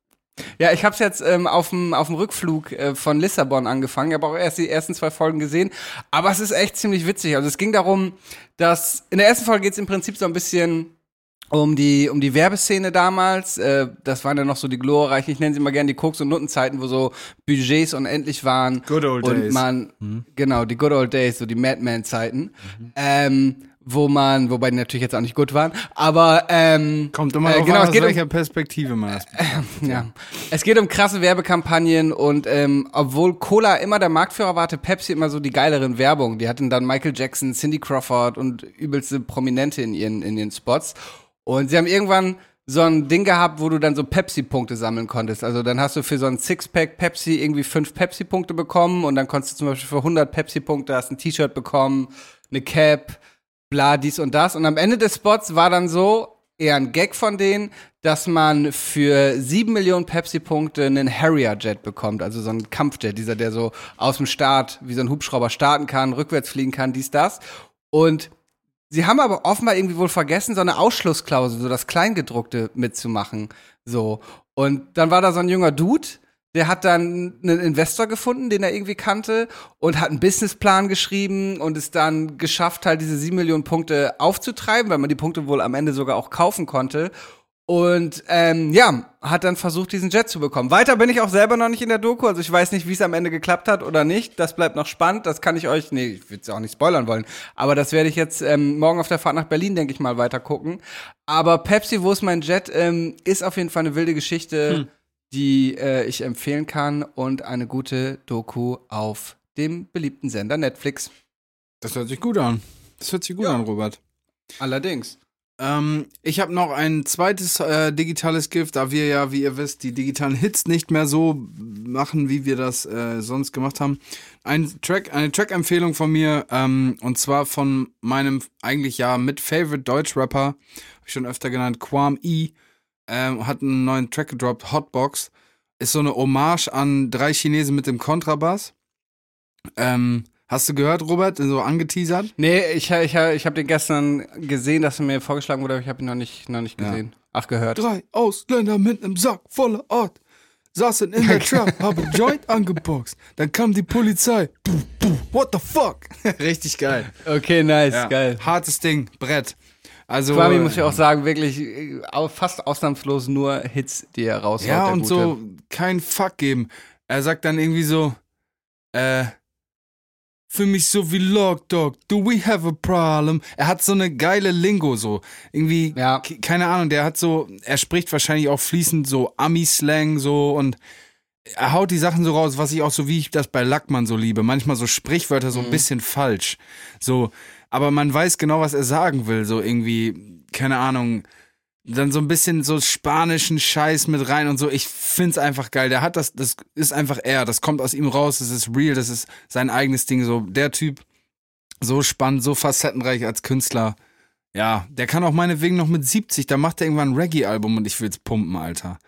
B: Ja, ich habe es jetzt ähm, auf dem Rückflug äh, von Lissabon angefangen. Ich habe auch erst die ersten zwei Folgen gesehen, aber es ist echt ziemlich witzig. Also es ging darum, dass in der ersten Folge geht es im Prinzip so ein bisschen um die um die Werbeszene damals. Äh, das waren ja noch so die glorreichen, ich nenne sie mal gerne die Koks und Nuttenzeiten, wo so Budgets unendlich waren
C: Good old
B: und
C: days.
B: man genau die Good old Days, so die Madman Zeiten. Ähm, wo man, wobei die natürlich jetzt auch nicht gut waren, aber ähm,
C: Kommt immer
B: äh, genau,
C: an,
B: es
C: aus
B: geht um,
C: welcher Perspektive man das
B: ja. Es geht um krasse Werbekampagnen und ähm, obwohl Cola immer der Marktführer war, hatte Pepsi immer so die geileren Werbung. Die hatten dann Michael Jackson, Cindy Crawford und übelste Prominente in ihren, in ihren Spots. Und sie haben irgendwann so ein Ding gehabt, wo du dann so Pepsi-Punkte sammeln konntest. Also dann hast du für so ein Sixpack Pepsi irgendwie fünf Pepsi-Punkte bekommen und dann konntest du zum Beispiel für 100 Pepsi-Punkte hast ein T-Shirt bekommen, eine Cap, bla, dies und das. Und am Ende des Spots war dann so, eher ein Gag von denen, dass man für sieben Millionen Pepsi-Punkte einen Harrier-Jet bekommt, also so ein Kampfjet, dieser, der so aus dem Start, wie so ein Hubschrauber starten kann, rückwärts fliegen kann, dies, das. Und sie haben aber offenbar irgendwie wohl vergessen, so eine Ausschlussklausel, so das Kleingedruckte mitzumachen. So. Und dann war da so ein junger Dude, der hat dann einen Investor gefunden, den er irgendwie kannte und hat einen Businessplan geschrieben und es dann geschafft, halt diese sieben Millionen Punkte aufzutreiben, weil man die Punkte wohl am Ende sogar auch kaufen konnte. Und ähm, ja, hat dann versucht, diesen Jet zu bekommen. Weiter bin ich auch selber noch nicht in der Doku, also ich weiß nicht, wie es am Ende geklappt hat oder nicht. Das bleibt noch spannend. Das kann ich euch, nee, ich würde es auch nicht spoilern wollen, aber das werde ich jetzt ähm, morgen auf der Fahrt nach Berlin, denke ich mal, weiter gucken. Aber Pepsi, wo ist mein Jet, ähm, ist auf jeden Fall eine wilde Geschichte, die äh, ich empfehlen kann und eine gute Doku auf dem beliebten Sender Netflix.
C: Das hört sich gut an. Das hört sich gut
B: Ja.
C: an, Robert.
B: Allerdings.
C: Ähm, ich habe noch ein zweites äh, digitales Gift, da wir ja, wie ihr wisst, die digitalen Hits nicht mehr so machen, wie wir das äh, sonst gemacht haben. Ein Track, eine Track-Empfehlung von mir, ähm, und zwar von meinem eigentlich ja mit Favorite Deutsch-Rapper, hab ich schon öfter genannt, Quam E, ähm, hat einen neuen Track gedroppt, Hotbox. Ist so eine Hommage an drei Chinesen mit dem Kontrabass. Ähm, hast du gehört, Robert? So angeteasert?
B: Nee, ich, ich, ich habe den gestern gesehen, dass er mir vorgeschlagen wurde, aber ich habe ihn noch nicht, noch nicht
C: Ja.
B: gesehen. Ach, gehört.
C: Drei Ausländer mit nem Sack voller Art saßen in der Trap, haben Joint angeboxt. Dann kam die Polizei. What the fuck? Richtig geil.
B: Okay, nice,
C: Ja.
B: geil.
C: Hartes Ding, Brett. Also äh,
B: muss ich auch sagen, wirklich äh, fast ausnahmslos nur Hits, die er raushaut.
C: ja und
B: Gute.
C: so kein Fuck geben. Er sagt dann irgendwie so, äh, für mich so wie Log Dog, do we have a problem? Er hat so eine geile Lingo so, irgendwie,
B: Ja.
C: ke- keine Ahnung, der hat so, er spricht wahrscheinlich auch fließend so Ami-Slang so und er haut die Sachen so raus, was ich auch so, wie ich das bei Lackmann so liebe. Manchmal so Sprichwörter so ein bisschen falsch. So, aber man weiß genau, was er sagen will. So irgendwie, keine Ahnung, dann so ein bisschen so spanischen Scheiß mit rein und so. Ich find's einfach geil. Der hat das, das ist einfach er. Das kommt aus ihm raus. Das ist real. Das ist sein eigenes Ding. So, der Typ, so spannend, so facettenreich als Künstler. Ja, der kann auch meinetwegen noch mit 70, da macht er irgendwann ein Reggae-Album und ich will's pumpen, Alter.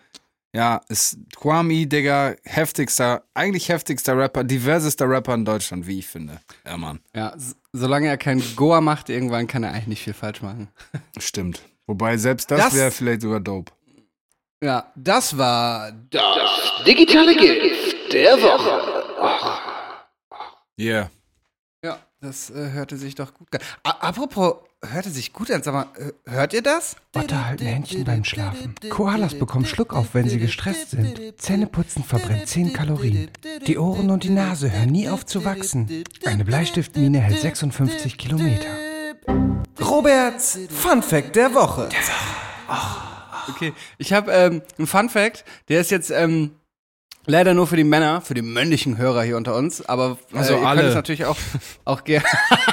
C: Ja, ist Kwame, Digga, heftigster, eigentlich heftigster Rapper, diversester Rapper in Deutschland, wie ich finde. Ja, Mann.
B: Ja, solange er kein Goa macht, irgendwann kann er eigentlich nicht viel falsch machen.
C: Stimmt. Wobei selbst das,
B: Das-
C: wäre vielleicht sogar dope.
B: Ja, das war
E: Das digitale Gift der Woche.
C: Yeah.
B: Ja, das äh, hörte sich doch gut an. Apropos, hörte sich gut an. Sag mal, äh, hört ihr das?
F: Otter halten Händchen beim Schlafen. Koalas bekommen Schluckauf, wenn sie gestresst sind. Zähneputzen verbrennt 10 Kalorien. Die Ohren und die Nase hören nie auf zu wachsen. Eine Bleistiftmine hält 56 Kilometer.
B: Roberts Fun Fact der Woche. Okay, ich habe ähm, einen Fun Fact, der ist jetzt ähm, leider nur für die Männer, für die männlichen Hörer hier unter uns, aber äh,
C: Also
B: ihr
C: alle.
B: könnt es natürlich auch, auch gerne.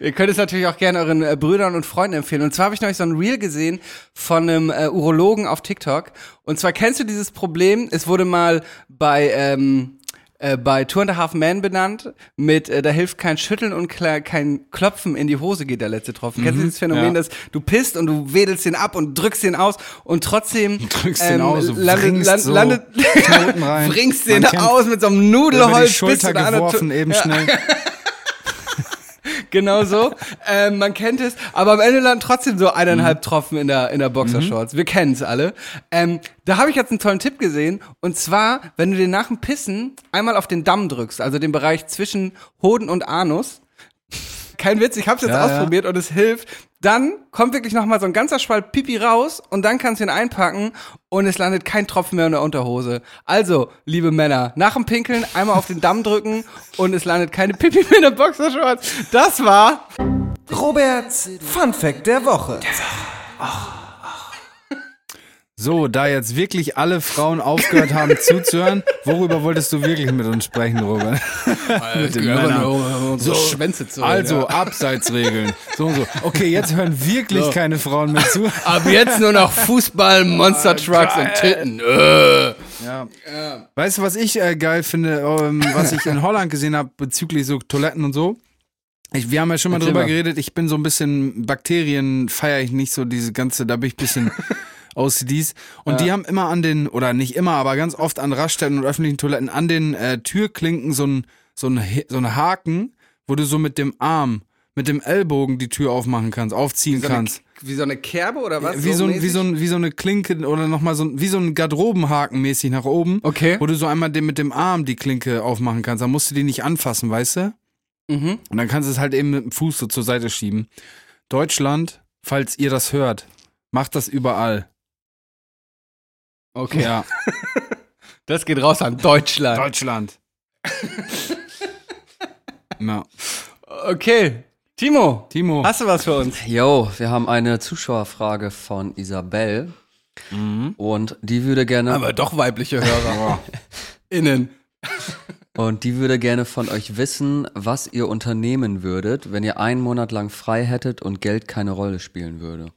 B: Ihr könnt es natürlich auch gerne euren äh, Brüdern und Freunden empfehlen. Und zwar habe ich neulich so ein Reel gesehen von einem äh, Urologen auf TikTok. Und zwar kennst du dieses Problem, es wurde mal bei, ähm, äh, bei Two and a Half Men benannt, mit äh, da hilft kein Schütteln und kein Klopfen in die Hose geht der letzte Tropfen. Kennst du dieses Phänomen,
C: ja.
B: dass du pisst und du wedelst den ab und drückst den aus und trotzdem
C: Drückst den aus,
B: landet, land,
C: so
B: landet
C: Knoten rein.
B: bringst den aus mit so einem Nudelholz bis zu einer
C: geworfen, eben schnell.
B: genau so. ähm, man kennt es, aber am Ende landen trotzdem so eineinhalb Tropfen in der, in der Boxershorts. Wir kennen es alle. Ähm, da habe ich jetzt einen tollen Tipp gesehen. Und zwar, wenn du dir nach dem Pissen einmal auf den Damm drückst, also den Bereich zwischen Hoden und Anus, kein Witz, ich habe es jetzt
C: Ja, ja.
B: ausprobiert und es hilft. Dann kommt wirklich noch mal so ein ganzer Spalt Pipi raus und dann kannst du ihn einpacken und es landet kein Tropfen mehr in der Unterhose. Also, liebe Männer, nach dem Pinkeln einmal auf den Damm drücken und es landet keine Pipi mehr in der Boxershorts. Das war
F: Roberts Fun Fact der Woche.
C: So, da jetzt wirklich alle Frauen aufgehört haben zuzuhören, worüber wolltest du wirklich mit uns sprechen, Robert? mit den Männern.
B: so Schwänze zu.
C: Also, Abseitsregeln. So und so. Okay, jetzt hören wirklich keine Frauen mehr zu.
B: Ab jetzt nur noch Fußball, Monster Trucks und Titten. Äh.
C: Ja. Weißt du, was ich äh, geil finde, ähm, was ich in Holland gesehen habe bezüglich so Toiletten und so? Ich, wir haben ja schon mal
B: Erzähl
C: drüber
B: mal.
C: geredet, ich bin so ein bisschen Bakterien, feiere ich nicht so diese ganze, da bin ich ein bisschen OCDs. Und die haben immer an den, oder nicht immer, aber ganz oft an Raststätten und öffentlichen Toiletten, an den äh, Türklinken so ein, so ein, so ein Haken, wo du so mit dem Arm, mit dem Ellbogen die Tür aufmachen kannst, aufziehen
B: So eine,
C: kannst.
B: wie so eine Kerbe oder was?
C: Wie so, ein, wie, so ein, wie so eine Klinke oder nochmal so ein, wie so ein Garderobenhaken mäßig nach oben.
B: Okay.
C: Wo du so einmal den, mit dem Arm die Klinke aufmachen kannst. Dann musst du die nicht anfassen, weißt du?
B: Mhm.
C: Und dann kannst du es halt eben mit dem Fuß so zur Seite schieben. Deutschland, falls ihr das hört, macht das überall.
B: Okay.
C: Ja.
B: Das geht raus an Deutschland.
C: Deutschland. ja.
B: Okay. Timo,
C: Timo.
B: hast du was für uns?
D: Yo, wir haben eine Zuschauerfrage von Isabel.
C: Mhm.
D: Und die würde gerne
B: Aber doch weibliche Hörer. Innen.
D: und die würde gerne von euch wissen, was ihr unternehmen würdet, wenn ihr einen Monat lang frei hättet und Geld keine Rolle spielen würde.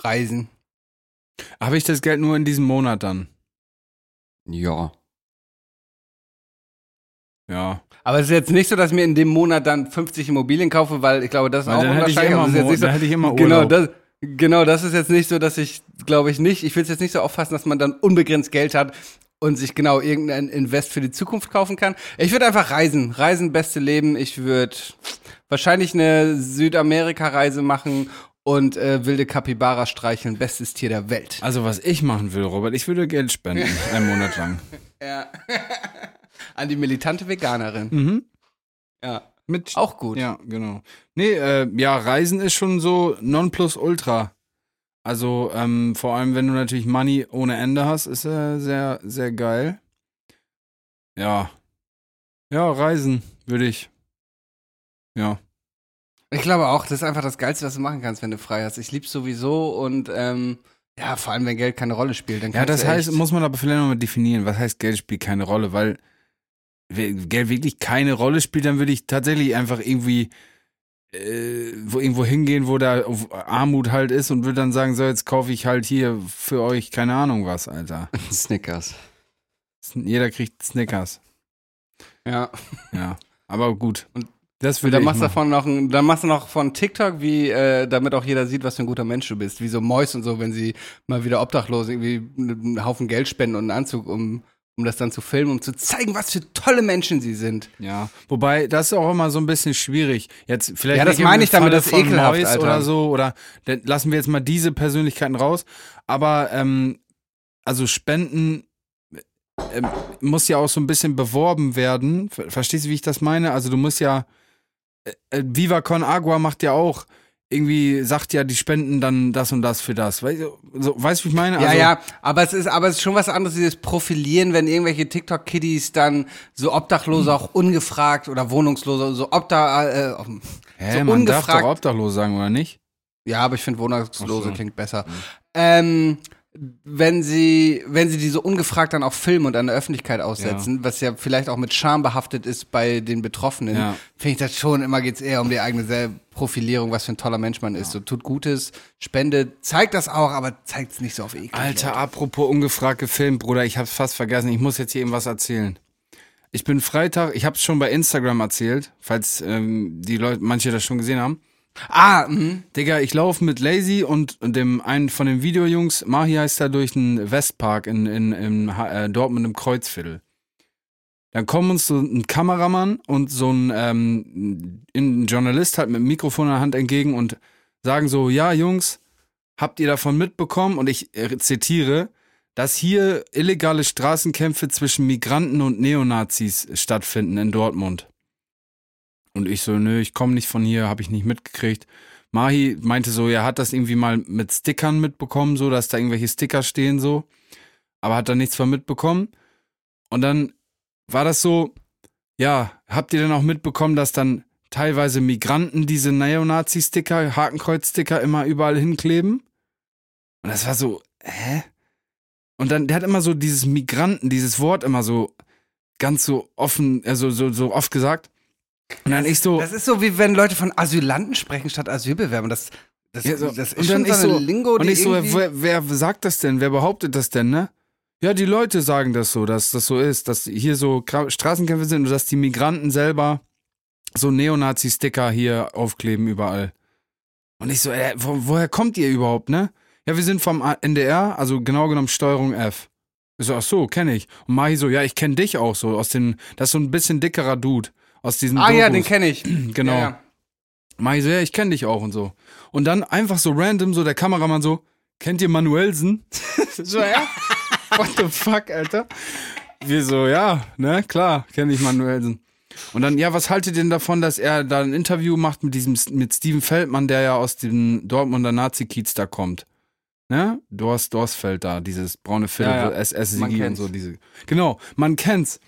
B: Reisen.
C: Habe ich das Geld nur in diesem Monat dann?
D: Ja.
C: Ja.
B: Aber es ist jetzt nicht so, dass ich mir in dem Monat dann 50 Immobilien kaufe, weil ich glaube, das ist
C: Weil
B: auch
C: dann hätte ich immer
B: jetzt nicht
C: dann hätte ich immer
B: Genau,
C: Urlaub.
B: das, genau, das ist jetzt nicht so, dass ich, glaube ich nicht, ich will es jetzt nicht so auffassen, dass man dann unbegrenzt Geld hat und sich genau irgendein Invest für die Zukunft kaufen kann. Ich würde einfach reisen. Reisen, beste Leben. Ich würde wahrscheinlich eine Südamerika-Reise machen und äh, wilde Kapibara streicheln. Bestes Tier der Welt.
C: Also was ich machen will, Robert, ich würde Geld spenden, einen Monat lang.
B: Ja. An die militante Veganerin.
C: Mhm.
B: Ja.
C: Mit
B: Auch gut.
C: Ja, genau. Nee, äh, ja, Reisen ist schon so Nonplusultra. Also, ähm, vor allem, wenn du natürlich Money ohne Ende hast, ist äh, sehr, sehr geil. Ja. Ja, Reisen würde ich. Ja.
B: Ich glaube auch, das ist einfach das Geilste, was du machen kannst, wenn du frei hast. Ich lieb's sowieso und ähm, ja, vor allem, wenn Geld keine Rolle spielt. Dann
C: Ja, das heißt, muss man aber vielleicht nochmal definieren, was heißt Geld spielt keine Rolle, weil wenn Geld wirklich keine Rolle spielt, dann würde ich tatsächlich einfach irgendwie äh, wo irgendwo hingehen, wo da Armut halt ist und würde dann sagen, so jetzt kaufe ich halt hier für euch keine Ahnung was, Alter.
D: Snickers.
C: Jeder kriegt Snickers.
B: Ja.
C: Ja, aber gut.
B: Und-
C: das
B: Und
C: würde
B: dann machst, du
C: machen.
B: davon noch ein, dann machst du noch von TikTok, wie, äh, damit auch jeder sieht, was für ein guter Mensch du bist. Wie so Mäus und so, wenn sie mal wieder obdachlos irgendwie einen Haufen Geld spenden und einen Anzug, um, um das dann zu filmen, um zu zeigen, was für tolle Menschen sie sind.
C: Ja, wobei das ist auch immer so ein bisschen schwierig. Jetzt vielleicht
B: Ja, das meine ich damit, das ekelhaft,
C: Mois
B: Alter.
C: oder so oder lassen wir jetzt mal diese Persönlichkeiten raus. Aber ähm, also Spenden ähm, muss ja auch so ein bisschen beworben werden. Ver Verstehst du, wie ich das meine? Also du musst ja äh, äh, Viva Con Agua macht ja auch irgendwie sagt ja, die spenden dann das und das für das. Weißt du, so, weißt wie ich meine?
B: ja,
C: Also,
B: ja, aber es ist, aber es ist schon was anderes, dieses Profilieren, wenn irgendwelche TikTok-Kiddies dann so Obdachlose auch ungefragt oder Wohnungslose, so Obda, äh,
C: Hä,
B: so
C: man darf
B: ungefragt
C: doch obdachlos sagen, oder nicht?
B: Ja, aber ich finde Wohnungslose
C: so.
B: klingt besser. Ähm, wenn sie, wenn sie die so ungefragt dann auch filmen und an der Öffentlichkeit aussetzen, was ja vielleicht auch mit Scham behaftet ist bei den Betroffenen,
C: Ja.
B: finde ich das schon, immer geht's eher um die eigene Selbstprofilierung, was für ein toller Mensch man ist. So tut Gutes, spendet, zeigt das auch, aber zeigt es nicht so auf eklig.
C: Alter, apropos ungefragt gefilmt, Bruder, ich hab's fast vergessen. Ich muss jetzt hier eben was erzählen. Ich bin Freitag, ich hab's schon bei Instagram erzählt, falls ähm, die Leute, manche das schon gesehen haben.
B: Ah, mhm.
C: Digga, ich laufe mit Lazy und dem einen von den Videojungs, Mahi heißt er, durch den Westpark in, in, in äh, Dortmund im Kreuzviertel. Dann kommen uns so ein Kameramann und so ein, ähm, ein Journalist halt mit dem Mikrofon in der Hand entgegen und sagen so, ja, Jungs, habt ihr davon mitbekommen? Und ich äh, zitiere, dass hier illegale Straßenkämpfe zwischen Migranten und Neonazis stattfinden in Dortmund. Und ich so, nö, ich komme nicht von hier, habe ich nicht mitgekriegt. Mahi meinte so, er hat das irgendwie mal mit Stickern mitbekommen, so, dass da irgendwelche Sticker stehen, so. Aber hat da nichts von mitbekommen. Und dann war das so, ja, habt ihr denn auch mitbekommen, dass dann teilweise Migranten diese Neonazi-Sticker, Hakenkreuz-Sticker immer überall hinkleben? Und das war so, hä? Und dann, der hat immer so dieses Migranten, dieses Wort immer so ganz so offen, also so, so oft gesagt. Und dann ich so,
B: Das ist so, wie wenn Leute von Asylanten sprechen statt Asylbewerbern. Das, das,
C: Ja, so.
B: das ist
C: und dann
B: schon so
C: so,
B: Lingo,
C: und ich so, wer, wer sagt das denn? Wer behauptet das denn, ne? Ja, die Leute sagen das so, dass das so ist, dass hier so Straßenkämpfe sind und dass die Migranten selber so Neonazi-Sticker hier aufkleben überall. Und ich so, äh, wo, woher kommt ihr überhaupt, ne? Ja, wir sind vom NDR, also genau genommen Steuerung F. Ich so, ach so, kenne ich. Und Mahi so, ja, ich kenne dich auch so aus den, das ist so ein bisschen dickerer Dude aus diesen
B: Ah ja, den
C: Dokus.
B: kenne ich.
C: Genau.
B: Ja, ja.
C: Mai so, ja, ich kenne dich auch und so. Und dann einfach so random, so der Kameramann so, kennt ihr Manuelsen? so, ja. What the fuck, Alter? Wir so, ja, ne, klar, kenne ich Manuelsen. Und dann, ja, was haltet ihr denn davon, dass er da ein Interview macht mit diesem, mit Steven Feldmann, der ja aus dem Dortmunder Nazi-Kiez da kommt? Ne? Dorst, Dorsfeld da, dieses braune Viertel,
B: Ja, ja.
C: ss
B: Man
C: sigi und so, diese. Genau, man kennt's.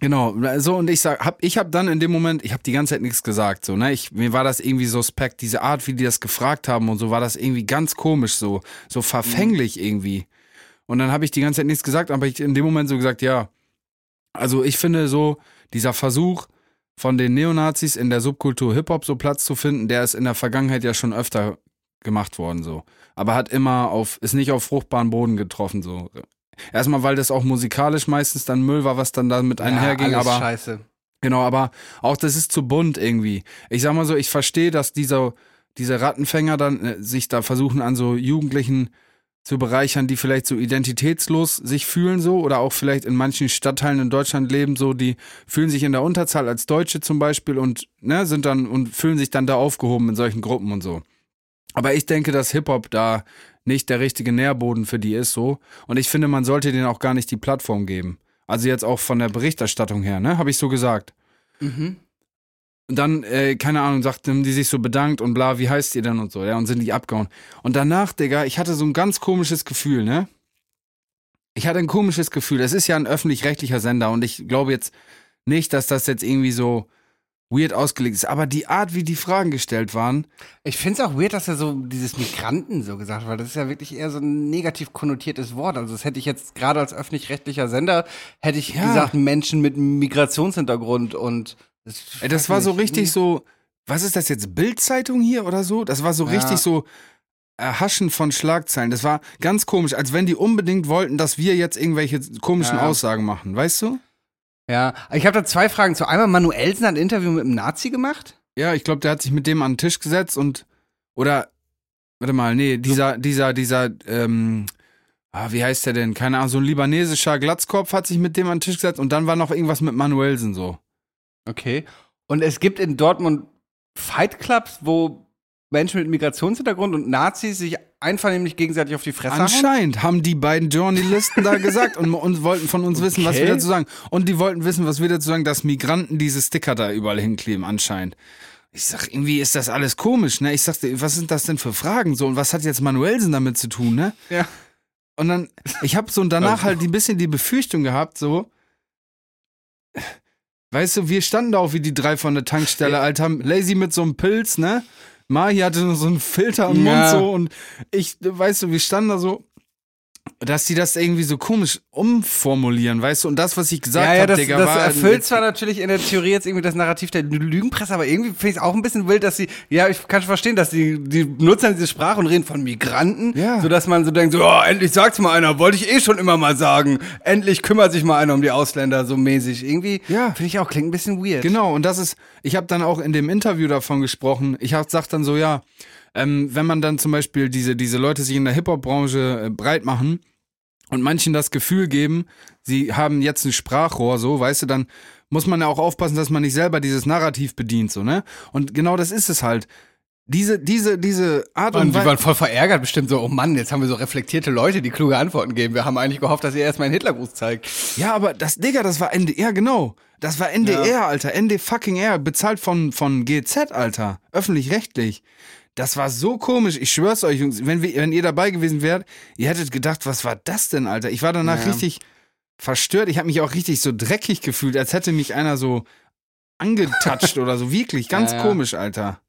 C: Genau, so und ich sag, hab, ich hab dann in dem Moment, ich hab die ganze Zeit nichts gesagt, so, ne, ich, mir war das irgendwie suspekt, diese Art, wie die das gefragt haben und so, war das irgendwie ganz komisch, so, so verfänglich irgendwie. Und dann habe ich die ganze Zeit nichts gesagt, aber ich in dem Moment so gesagt, ja, also ich finde so, dieser Versuch von den Neonazis in der Subkultur Hip-Hop so Platz zu finden, der ist in der Vergangenheit ja schon öfter gemacht worden, so. Aber hat immer auf, ist nicht auf fruchtbaren Boden getroffen, so. Erstmal, weil das auch musikalisch meistens dann Müll war, was dann damit einherging,
B: alles
C: aber.
B: scheiße.
C: Genau, aber auch das ist zu bunt irgendwie. Ich sag mal so, ich verstehe, dass dieser, diese Rattenfänger dann äh, sich da versuchen an so Jugendlichen zu bereichern, die vielleicht so identitätslos sich fühlen so oder auch vielleicht in manchen Stadtteilen in Deutschland leben so, die fühlen sich in der Unterzahl als Deutsche zum Beispiel und ne, sind dann und fühlen sich dann da aufgehoben in solchen Gruppen und so. Aber ich denke, dass Hip-Hop da nicht der richtige Nährboden für die ist so und ich finde, man sollte denen auch gar nicht die Plattform geben. Also jetzt auch von der Berichterstattung her, ne? Habe ich so gesagt.
B: Mhm.
C: Und dann, äh, keine Ahnung, sagten die sich so bedankt und bla, wie heißt ihr denn und so, ja, und sind die abgehauen. Und danach, Digga, ich hatte so ein ganz komisches Gefühl, ne? Ich hatte ein komisches Gefühl. Es ist ja ein öffentlich-rechtlicher Sender und ich glaube jetzt nicht, dass das jetzt irgendwie so weird ausgelegt ist. Aber die Art, wie die Fragen gestellt waren,
B: Ich finde es auch weird, dass er so dieses Migranten so gesagt hat, weil das ist ja wirklich eher so ein negativ konnotiertes Wort. Also das hätte ich jetzt gerade als öffentlich-rechtlicher Sender, hätte ich
C: Ja.
B: gesagt, Menschen mit Migrationshintergrund und das,
C: ey, das war so richtig so, was ist das jetzt, Bildzeitung hier oder so? Das war so
B: Ja.
C: richtig so Erhaschen von Schlagzeilen. Das war ganz komisch, als wenn die unbedingt wollten, dass wir jetzt irgendwelche komischen
B: Ja.
C: Aussagen machen, weißt du?
B: Ja, ich habe da zwei Fragen zu. Einmal, Manuelsen hat ein Interview mit einem Nazi gemacht.
C: Ja, ich glaube, der hat sich mit dem an den Tisch gesetzt und oder warte mal, nee, dieser dieser dieser ähm ah, wie heißt der denn? Keine Ahnung, so ein libanesischer Glatzkopf hat sich mit dem an den Tisch gesetzt und dann war noch irgendwas mit Manuelsen so.
B: Okay. Und es gibt in Dortmund Fight Clubs, wo Menschen mit Migrationshintergrund und Nazis sich einvernehmlich gegenseitig auf die Fresse.
C: Anscheinend haben die beiden Journalisten da gesagt und, und wollten von uns wissen, was wir dazu sagen. Und die wollten wissen, was wir dazu sagen, dass Migranten diese Sticker da überall hinkleben, anscheinend. Ich sag, irgendwie ist das alles komisch, ne? Ich sagte, was sind das denn für Fragen so? Und was hat jetzt Manuelsen damit zu tun, ne?
B: Ja.
C: Und dann, ich habe so danach halt ein bisschen die Befürchtung gehabt, so, weißt du, wir standen da auch wie die drei von der Tankstelle, Alter, Lazy mit so einem Pilz, ne? Mahi hatte nur so einen Filter im
B: Ja.
C: Mund so und ich, weißt du, wir standen da so, dass die das irgendwie so komisch umformulieren, weißt du, und das, was ich gesagt
B: ja, ja,
C: habe,
B: das,
C: Digga,
B: das
C: war
B: erfüllt zwar natürlich in der Theorie jetzt irgendwie das Narrativ der Lügenpresse, aber irgendwie finde ich es auch ein bisschen wild, dass sie, ja, ich kann schon verstehen, dass die, die nutzen diese Sprache und reden von Migranten,
C: Ja.
B: sodass man so denkt, so, oh, endlich sagt's mal einer, wollte ich eh schon immer mal sagen. Endlich kümmert sich mal einer um die Ausländer, so mäßig. Irgendwie,
C: Ja.
B: finde ich auch, klingt ein bisschen weird.
C: Genau, und das ist, ich habe dann auch in dem Interview davon gesprochen. Ich hab, sag dann so, ja, ähm, wenn man dann zum Beispiel diese, diese Leute sich in der Hip-Hop-Branche äh, breit machen und manchen das Gefühl geben, sie haben jetzt ein Sprachrohr, so, weißt du, dann muss man ja auch aufpassen, dass man nicht selber dieses Narrativ bedient, so, ne? Und genau das ist es halt. Diese, diese, diese Art
B: Und
C: und
B: die
C: Weise.
B: waren voll verärgert, bestimmt so, oh Mann, jetzt haben wir so reflektierte Leute, die kluge Antworten geben. Wir haben eigentlich gehofft, dass ihr erstmal einen Hitlergruß zeigt.
C: Ja, aber das, Digga, das war NDR, genau. Das war NDR, Alter. ND fucking R, bezahlt von, von GZ, Alter. Öffentlich-rechtlich. Das war so komisch. Ich schwör's euch, Jungs, wenn, wir, wenn ihr dabei gewesen wärt, ihr hättet gedacht, was war das denn, Alter? Ich war danach
B: Ja.
C: richtig verstört. Ich habe mich auch richtig so dreckig gefühlt, als hätte mich einer so angetatscht oder so. Wirklich, ganz
B: Ja, ja.
C: komisch, Alter.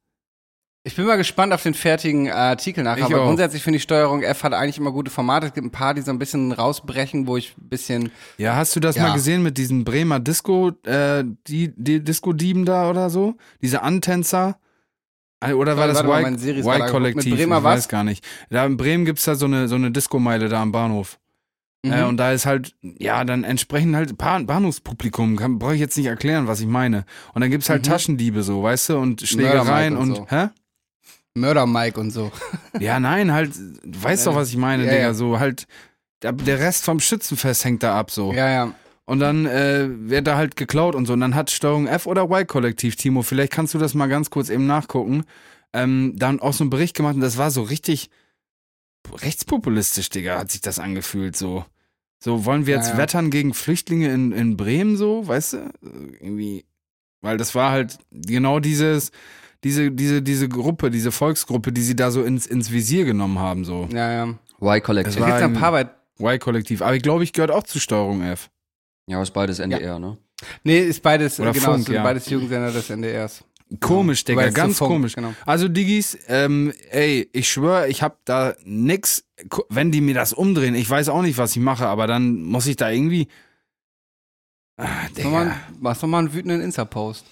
B: Ich bin mal gespannt auf den fertigen äh, Artikel nachher.
C: Ich
B: Aber
C: auch.
B: grundsätzlich finde ich Steuerung F hat eigentlich immer gute Formate. Es gibt ein paar, die so ein bisschen rausbrechen, wo ich ein bisschen.
C: Ja, hast du das
B: Ja.
C: mal gesehen mit diesen Bremer Disco, äh, die, die Disco-Dieben da oder so? Diese Antänzer? Äh, Oder war das Y- Y-Kollektiv?
B: Bremer
C: ich
B: was?
C: weiß gar nicht. Da in Bremen gibt's da so eine, so eine Disco-Meile da am Bahnhof. Äh,
B: Mhm.
C: und da ist halt, ja, dann entsprechend halt Bahn Bahnhofspublikum. Brauche ich jetzt nicht erklären, was ich meine. Und dann gibt's halt
B: Mhm.
C: Taschendiebe so, weißt du, und Schlägereien und,
B: und so.
C: hä?
B: Mörder Mike und so.
C: Ja, nein, halt, du weißt doch, was ich meine,
B: Ja,
C: Digga.
B: ja.
C: So halt, der, der Rest vom Schützenfest hängt da ab, so.
B: Ja, ja.
C: Und dann äh, wird da halt geklaut und so. Und dann hat Steuerung F oder Y-Kollektiv, Timo, vielleicht kannst du das mal ganz kurz eben nachgucken, ähm, dann auch so einen Bericht gemacht und das war so richtig rechtspopulistisch, Digga, hat sich das angefühlt, so. So, wollen wir
B: Ja,
C: jetzt
B: ja.
C: wettern gegen Flüchtlinge in, in Bremen, so, weißt du? Irgendwie, weil das war halt genau dieses, diese, diese, diese Gruppe, diese Volksgruppe, die sie da so ins, ins Visier genommen haben, so.
B: Ja, ja.
D: Y-Collective.
C: Es
B: gibt ein
C: ein-
B: paar bei.
C: Y-Kollektiv. Aber ich glaube, ich gehört auch zu Steuerung F.
D: Ja, ist beides NDR, ne?
B: Nee, ist beides,
C: Oder
B: genau,
C: Funk,
B: sind
C: ja.
B: beides Jugendsender des NDRs.
C: Komisch, Digga,
B: Weil
C: ganz
B: Funk,
C: komisch.
B: genau.
C: Also, Diggis, ähm, ey, ich schwöre, ich hab da nix. Wenn die mir das umdrehen, ich weiß auch nicht, was ich mache, aber dann muss ich da irgendwie. Ah, Digga.
B: mach doch mal einen wütenden Insta-Post.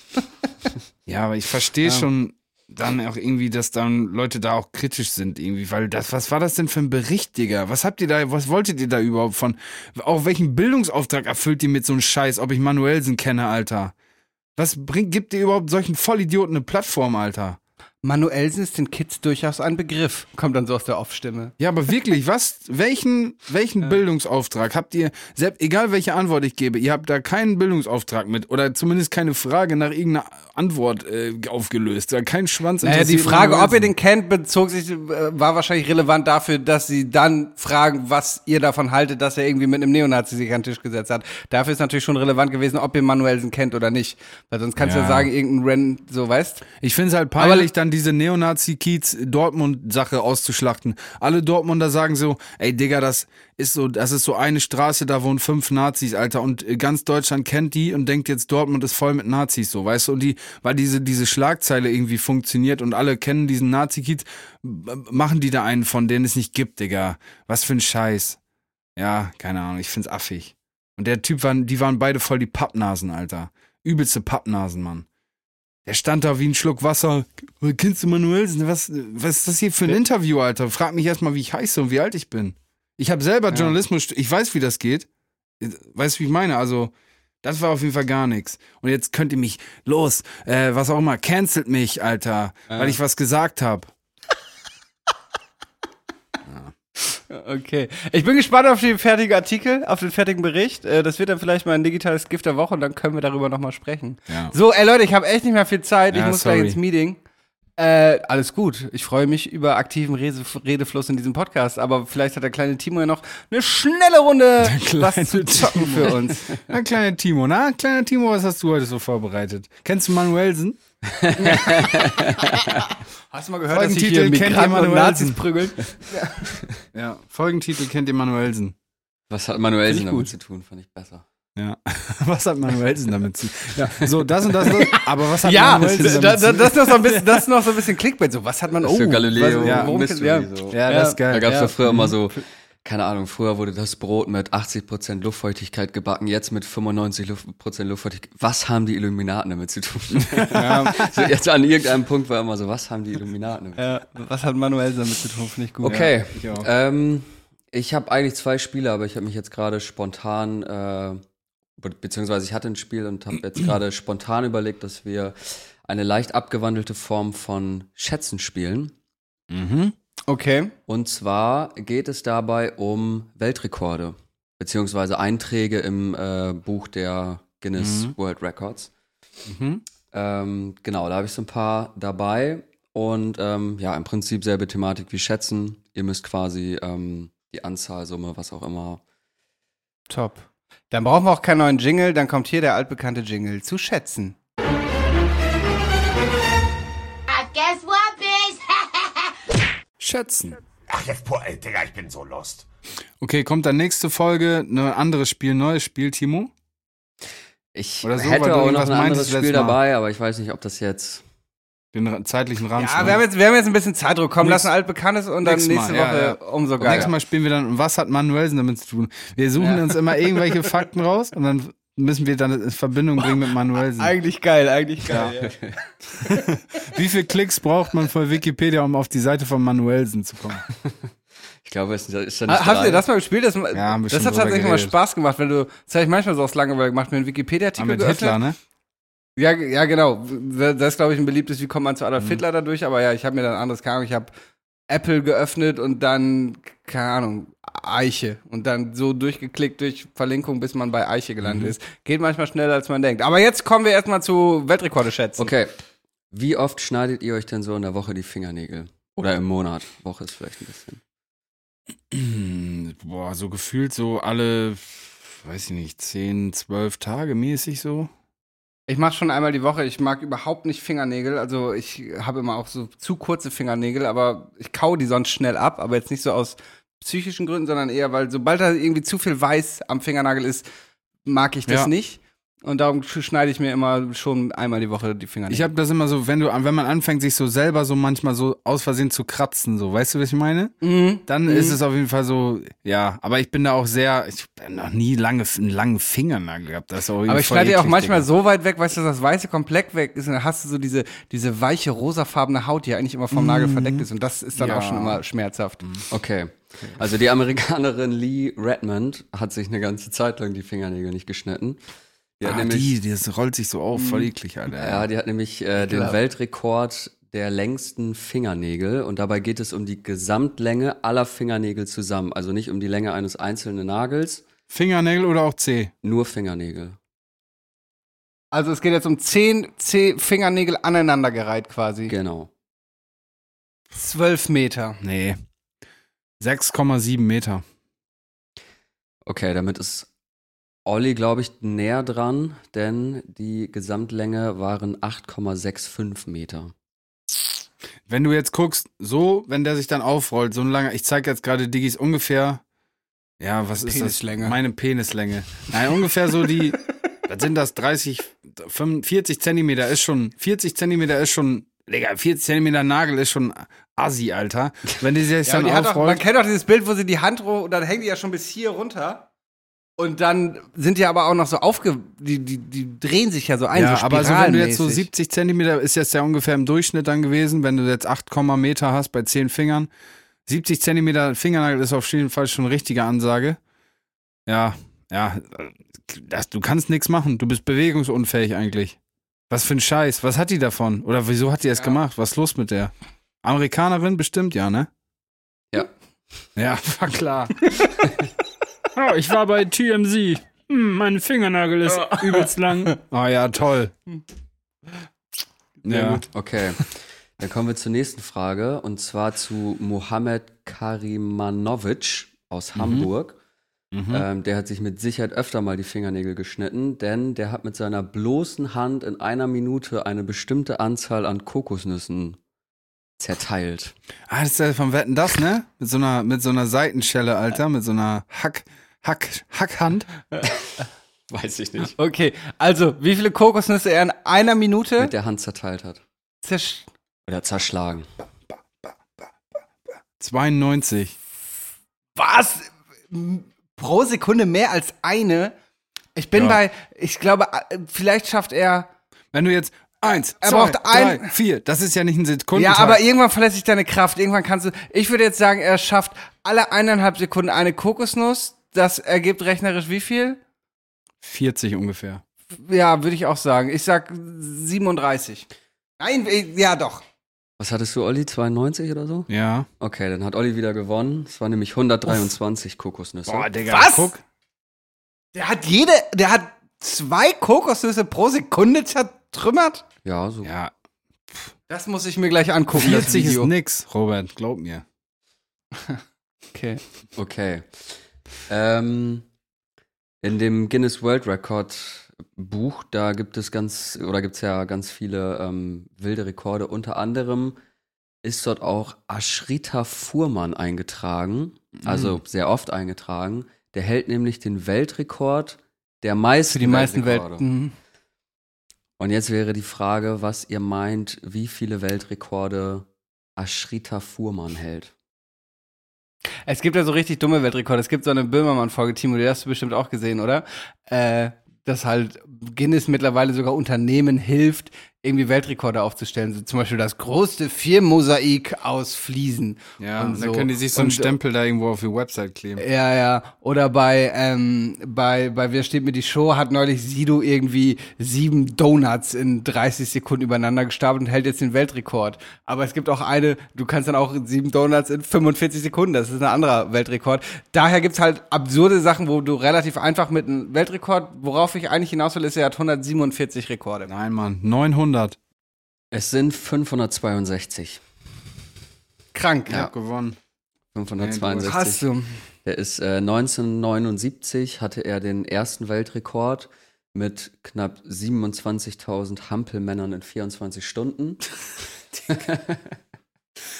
C: Ja, aber ich verstehe
B: Ja.
C: schon dann auch irgendwie, dass dann Leute da auch kritisch sind irgendwie, weil das, was war das denn für ein Bericht, Digga? Was habt ihr da, was wolltet ihr da überhaupt von? Auch welchen Bildungsauftrag erfüllt ihr mit so einem Scheiß, ob ich Manuelsen kenne, Alter? Was bringt, gibt ihr überhaupt solchen Vollidioten eine Plattform, Alter?
B: Manuelsen ist den Kids durchaus ein Begriff, kommt dann so aus der Off-Stimme.
C: Ja, aber wirklich, was, welchen, welchen Bildungsauftrag habt ihr, selbst, egal welche Antwort ich gebe, ihr habt da keinen Bildungsauftrag mit oder zumindest keine Frage nach irgendeiner Antwort äh, aufgelöst, kein Schwanz
B: Naja, die Frage, ob ihr den kennt, bezog sich, äh, war wahrscheinlich relevant dafür, dass sie dann fragen, was ihr davon haltet, dass er irgendwie mit einem Neonazi sich an den Tisch gesetzt hat. Dafür ist natürlich schon relevant gewesen, ob ihr Manuelsen kennt oder nicht. Weil sonst kannst du ja
C: Ja.
B: sagen, irgendein Ren, so weißt.
C: Ich finde es halt peinlich, dann diese Neonazi-Kiez-Dortmund-Sache auszuschlachten. Alle Dortmunder sagen so, ey Digga, das ist so, das ist so eine Straße, da wohnen fünf Nazis, Alter. Und äh, ganz Deutschland kennt die und denkt jetzt, Dortmund ist voll mit Nazis, so, weißt du? Und die, weil diese, diese Schlagzeile irgendwie funktioniert und alle kennen diesen Nazi-Kiez, machen die da einen von, den es nicht gibt, Digga. Was für ein Scheiß. Ja, keine Ahnung, ich find's affig. Und der Typ waren, die waren beide voll die Pappnasen, Alter. Übelste Pappnasen, Mann. Der stand da wie ein Schluck Wasser. Kennst du Manuelsen? Was, was ist das hier für ein Interview, Alter? Frag mich erstmal, wie ich heiße und wie alt ich bin. Ich habe selber Journalismus, ich weiß, wie das geht. Weißt du, wie ich meine? Also, das war auf jeden Fall gar nichts. Und jetzt könnt ihr mich, los, äh, was auch immer, cancelt mich, Alter, weil ich was gesagt habe.
B: Okay. Ich bin gespannt auf den fertigen Artikel, auf den fertigen Bericht. Äh, Das wird dann vielleicht mal ein digitales Gift der Woche und dann können wir darüber nochmal sprechen.
C: Ja.
B: So, ey Leute, ich habe echt nicht mehr viel Zeit. Ich
C: Ja,
B: muss
C: sorry.
B: gleich ins Meeting. Äh, alles gut. Ich freue mich über aktiven Rede Redefluss in diesem Podcast. Aber vielleicht hat der kleine Timo ja noch eine schnelle Runde was zu zocken für uns.
C: Na, kleiner Timo, na, kleiner Timo, was hast du heute so vorbereitet? Kennst du Manuelsen?
B: Hast du mal gehört, dass
C: Folgentitel
B: hier
C: kennt ihr
B: Migranten und? Nazis prügeln?
C: Ja. Folgentitel kennt ihr Manuelsen.
D: Was hat Manuelsen
B: ich
D: damit
B: gut.
D: zu tun? Fand ich besser.
C: Ja. Was hat Manuelsen damit zu tun? Ja. So, das und das, das. Aber was hat
B: Ja,
C: Manuelsen
B: da,
C: damit
B: da,
C: zu tun?
B: das, ist noch so ein bisschen, das ist noch so ein bisschen Clickbait. So, was hat man? Oh,
D: Für Galileo
B: was,
C: ja,
D: Mystery,
B: ja.
D: so.
C: Ja, das ist geil.
D: Da gab es
B: Ja.
D: ja früher immer so, keine Ahnung, früher wurde das Brot mit 80% Luftfeuchtigkeit gebacken, jetzt mit 95% Luft, Luftfeuchtigkeit. Was haben die Illuminaten damit zu tun? so jetzt an irgendeinem Punkt war immer so, was haben die Illuminaten damit?
B: Ja, was hat Manuel damit zu tun? Finde ich gut.
D: Okay,
C: ich auch.
D: ähm, ich habe eigentlich zwei Spiele, aber ich habe mich jetzt gerade spontan, äh, be beziehungsweise ich hatte ein Spiel und habe jetzt gerade spontan überlegt, dass wir eine leicht abgewandelte Form von Schätzen spielen.
C: Mhm.
B: Okay.
D: Und zwar geht es dabei um Weltrekorde, beziehungsweise Einträge im äh, Buch der Guinness
C: Mhm.
D: World Records.
C: Mhm.
D: Ähm, genau, da habe ich so ein paar dabei. Und ähm, ja, im Prinzip selbe Thematik wie Schätzen. Ihr müsst quasi ähm, die Anzahl, Summe, was auch immer.
B: Top. Dann brauchen wir auch keinen neuen Jingle, dann kommt hier der altbekannte Jingle zu schätzen.
G: Bitch?
C: Schätzen.
H: Ach, jetzt, boah, ey, Digga, ich bin so lost.
C: Okay, kommt dann nächste Folge ein anderes Spiel, neues Spiel, Timo?
D: Ich
C: Oder so,
D: hätte auch noch ein anderes Spiel dabei, aber ich weiß nicht, ob das jetzt.
C: Den zeitlichen Rahmen.
B: Ja, wir haben, jetzt, wir haben jetzt ein bisschen Zeitdruck. Komm, lass ein altbekanntes und dann nächste
C: Mal, ja,
B: Woche
C: ja.
B: umso
C: Und nächstes
B: geiler.
C: Mal spielen wir dann, und was hat Manuelsen damit zu tun? Wir suchen uns immer irgendwelche Fakten raus und dann müssen wir dann in Verbindung bringen mit Manuelsen.
B: Eigentlich geil, eigentlich geil. Ja.
C: Wie viele Klicks braucht man von Wikipedia, um auf die Seite von Manuelsen zu kommen?
D: Ich glaube, es ist, ja nicht.
B: Ha- Habt ihr das mal gespielt? Das,
C: wir
B: das hat tatsächlich mal. Spaß gemacht, wenn du, das habe ich manchmal so aus Langeweile gemacht, mir einen Wikipedia-Artikel
C: mit
B: geöffnet.
C: Hitler, ne?
B: Ja, ja, genau. Das ist, glaube ich, ein beliebtes, wie kommt man zu Adolf
C: Mhm.
B: Hitler dadurch, aber ja, ich habe mir dann anderes, keine Ahnung, ich habe Apple geöffnet und dann, keine Ahnung, Eiche und dann so durchgeklickt durch Verlinkung, bis man bei Eiche gelandet
C: Mhm.
B: ist. Geht manchmal schneller, als man denkt. Aber jetzt kommen wir erstmal zu Weltrekorde schätzen.
D: Okay. Wie oft schneidet ihr euch denn so in der Woche die Fingernägel? Oder im Monat? Woche ist vielleicht ein bisschen.
C: Boah, so gefühlt so alle, weiß ich nicht, 10, 12 Tage mäßig so.
B: Ich mache schon einmal die Woche. Ich mag überhaupt nicht Fingernägel. Also ich habe immer auch so zu kurze Fingernägel, aber ich kau die sonst schnell ab. Aber jetzt nicht so aus psychischen Gründen, sondern eher, weil sobald da irgendwie zu viel Weiß am Fingernagel ist, mag ich das
C: Ja.
B: nicht. Und darum sch- schneide ich mir immer schon einmal die Woche die Fingernägel.
C: Ich habe das immer so, wenn du, wenn man anfängt, sich so selber so manchmal so aus Versehen zu kratzen, so, weißt du, was ich meine?
B: mhm.
C: Dann
B: Mhm.
C: ist es auf jeden Fall so, ja, aber ich bin da auch sehr, ich habe noch nie lange, einen langen Fingernagel gehabt. Das ist auch irgendwie
B: Aber ich schneide die auch manchmal so weit weg, weißt du, dass das Weiße komplett weg ist. Und dann hast du so diese, diese weiche, rosafarbene Haut, die ja eigentlich immer vom Nagel verdeckt ist. Und das ist dann
C: Mhm. Ja.
B: auch schon immer schmerzhaft.
D: Okay. Also die Amerikanerin Lee Redmond hat sich eine ganze Zeit lang die Fingernägel nicht geschnitten. Die hat
C: Ah,
D: nämlich,
C: die, das rollt sich so auf, voll eklig, Alter.
D: ja, die hat nämlich äh, den
B: Klar.
D: Weltrekord der längsten Fingernägel und dabei geht es um die Gesamtlänge aller Fingernägel zusammen. Also nicht um die Länge eines einzelnen Nagels,
C: Fingernägel oder auch Zeh?
D: nur Fingernägel.
B: Also es geht jetzt um zehn, zehn Fingernägel aneinandergereiht quasi.
D: Genau.
B: Zwölf Meter.
C: Nee. 6,7 Meter.
D: Okay, damit ist Olli, glaube ich, näher dran, denn die Gesamtlänge waren 8,65 Meter.
C: Wenn du jetzt guckst, so, wenn der sich dann aufrollt, so ein langer, ich zeige jetzt gerade Diggis ungefähr, ja, was ist
B: Penislänge.
C: das? Meine Penislänge. Nein, ungefähr so die, was sind das, 30, 45 Zentimeter ist schon, 40 Zentimeter ist schon, Digga, 40 Zentimeter Nagel ist schon assi, Alter. Wenn die sich
B: Ja,
C: dann
B: und die hat auch, man
C: aufrollt,
B: kennt doch dieses Bild, wo sie die Hand, ro- dann hängen die ja schon bis hier runter. Und dann sind die aber auch noch so aufge, die, die, die drehen sich ja so ein,
C: ja,
B: so
C: aber so wenn du jetzt so
B: spiralmäßig.
C: 70 Zentimeter, ist jetzt ja ungefähr im Durchschnitt dann gewesen, wenn du jetzt 8, Meter hast bei 10 Fingern. 70 Zentimeter Fingernagel ist auf jeden Fall schon eine richtige Ansage. Ja, ja, das, du kannst nichts machen. Du bist bewegungsunfähig eigentlich. Was für ein Scheiß. Was hat die davon? Oder wieso hat die das
B: Ja.
C: gemacht? Was ist los mit der? Amerikanerin bestimmt, ja, ne?
D: Ja.
C: Ja, war klar.
I: Oh, ich war bei TMZ. Hm, mein Fingernagel ist übelst lang.
C: Oh ja, toll. Ja.
D: Okay. Dann kommen wir zur nächsten Frage und zwar zu Mohamed Karimanovic aus Hamburg.
C: Mhm.
D: Ähm, der hat sich mit Sicherheit öfter mal die Fingernägel geschnitten, denn der hat mit seiner bloßen Hand in einer Minute eine bestimmte Anzahl an Kokosnüssen zerteilt.
C: Ah, das ist ja vom Wetten das, ne? Mit so einer, mit so einer Seitenschelle, Alter, mit so einer Hack, Hack, Hackhand.
D: Weiß ich nicht.
B: Okay, also, wie viele Kokosnüsse er in einer Minute
D: Mit der Hand zerteilt hat.
B: zersch...
D: Oder zerschlagen.
C: 92.
B: Was? Pro Sekunde mehr als eine? Ich bin
C: Ja.
B: bei, ich glaube, vielleicht schafft er...
C: Wenn du jetzt eins,
B: Er
C: zwei,
B: braucht
C: drei,
B: ein-
C: vier, das ist ja nicht ein Sekunden.
B: Ja, aber irgendwann verlässt sich deine Kraft. Irgendwann kannst du. Ich würde jetzt sagen, er schafft alle eineinhalb Sekunden eine Kokosnuss. Das ergibt rechnerisch wie viel?
C: 40 ungefähr.
B: Ja, würde ich auch sagen. Ich sag 37. Nein, äh, ja doch.
D: Was hattest du, Olli? 92 oder so?
C: Ja.
D: Okay, dann hat Olli wieder gewonnen. Es war nämlich 123 Kokosnüsse.
C: Digga.
B: Was?
C: Guck.
B: Der hat jede, der hat zwei Kokosnüsse pro Sekunde zertrümmert?
D: Ja, so.
C: Ja,
B: Das muss ich mir gleich angucken, das
C: 40 ist nix, Robert, glaub mir.
B: Okay.
D: Okay. Ähm, in dem Guinness World Record Buch, da gibt es ganz, oder gibt es ja ganz viele ähm, wilde Rekorde. Unter anderem ist dort auch Ashrita Fuhrmann eingetragen, also sehr oft eingetragen. Der hält nämlich den Weltrekord der meisten
B: Für die meisten. Welten. Mhm.
D: Und jetzt wäre die Frage, was ihr meint, wie viele Weltrekorde Ashrita Fuhrmann hält.
B: Es gibt ja so richtig dumme Weltrekorde. Es gibt so eine Böhmermann-Folge, Timo, die hast du bestimmt auch gesehen, oder? Äh, dass halt Guinness mittlerweile sogar Unternehmen hilft, irgendwie Weltrekorde aufzustellen. So zum Beispiel das größte Firmenmosaik aus Fliesen.
C: Ja,
B: Und
C: und dann
B: so.
C: können die sich so einen
B: Und-
C: Stempel da irgendwo auf die Website kleben.
B: Ja, ja. Oder bei, ähm, bei, bei Wer steht mir die Show hat neulich Sido irgendwie sieben Donuts in 30 Sekunden übereinander gestapelt und hält jetzt den Weltrekord. Aber es gibt auch eine, du kannst dann auch sieben Donuts in 45 Sekunden. Das ist ein anderer Weltrekord. Daher gibt's halt absurde Sachen, wo du relativ einfach mit einem Weltrekord, worauf ich eigentlich hinaus will, ist, er hat 147 Rekorde.
C: Nein, Mann, 900.
D: Es sind 562.
B: Krank.
C: Ich hab gewonnen.
D: 562.
B: Hast du.
D: Der ist äh, 1979 hatte er den ersten Weltrekord mit knapp 27.000 Hampelmännern in 24 Stunden.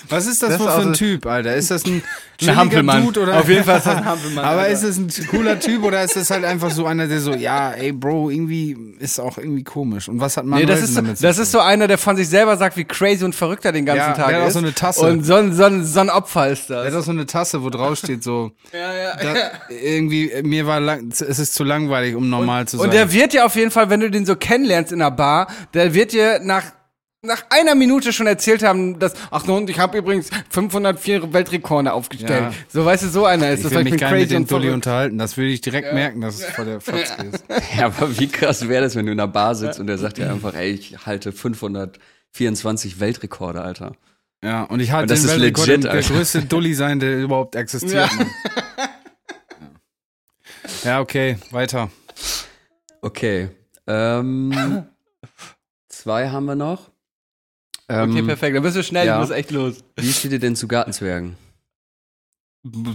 C: Was ist das,
B: Das
C: wohl
B: ist
C: für ein
B: also-
C: Typ, Alter? Ist das ein
B: Ein Hampelmann.
C: Dude oder?
B: Auf jeden Fall ist das ein Hampelmann.
C: Aber
B: Alter.
C: ist es ein cooler Typ oder ist das halt einfach so einer, der so, ja, ey, Bro, irgendwie ist auch irgendwie komisch. Und was hat man
B: Nee, das ist, so, das ist so einer, der von sich selber sagt, wie crazy und verrückt er den ganzen
C: Ja,
B: Tag
C: der hat auch
B: ist.
C: so eine Tasse.
B: Und so ein, so ein, so ein Opfer ist
C: Der
B: das.
C: hat auch so eine Tasse, wo drauf steht so,
B: ja, ja,
C: da, irgendwie, mir war lang, es ist zu langweilig, um normal zu sein.
B: Und der wird dir auf jeden Fall, wenn du den so kennenlernst in einer Bar, der wird dir nach nach einer Minute schon erzählt haben, dass ach und ich habe übrigens 504 Weltrekorde aufgestellt.
C: Ja.
B: So weißt du, so einer ist
C: ich
B: das.
C: will mich gar nicht mit
B: crazy
C: dem
B: und
C: Dulli unterhalten. Das würde ich direkt merken, dass es vor der Fatzke ist.
D: Ja, aber wie krass wäre das, wenn du in einer Bar sitzt und der sagt dir einfach, ey, ich halte 524 Weltrekorde, Alter.
C: Ja, und ich halte
D: Und das
C: den
D: ist
C: Weltrekord,
D: legit,
C: der größte Dulli sein, der überhaupt existiert.
B: Ja.
C: Ja, okay, weiter.
D: Okay. Ähm, zwei haben wir noch. Ähm,
B: Okay, perfekt. Dann bist du schnell,
D: ja.
B: du musst echt los.
D: Wie steht ihr denn zu Gartenzwergen?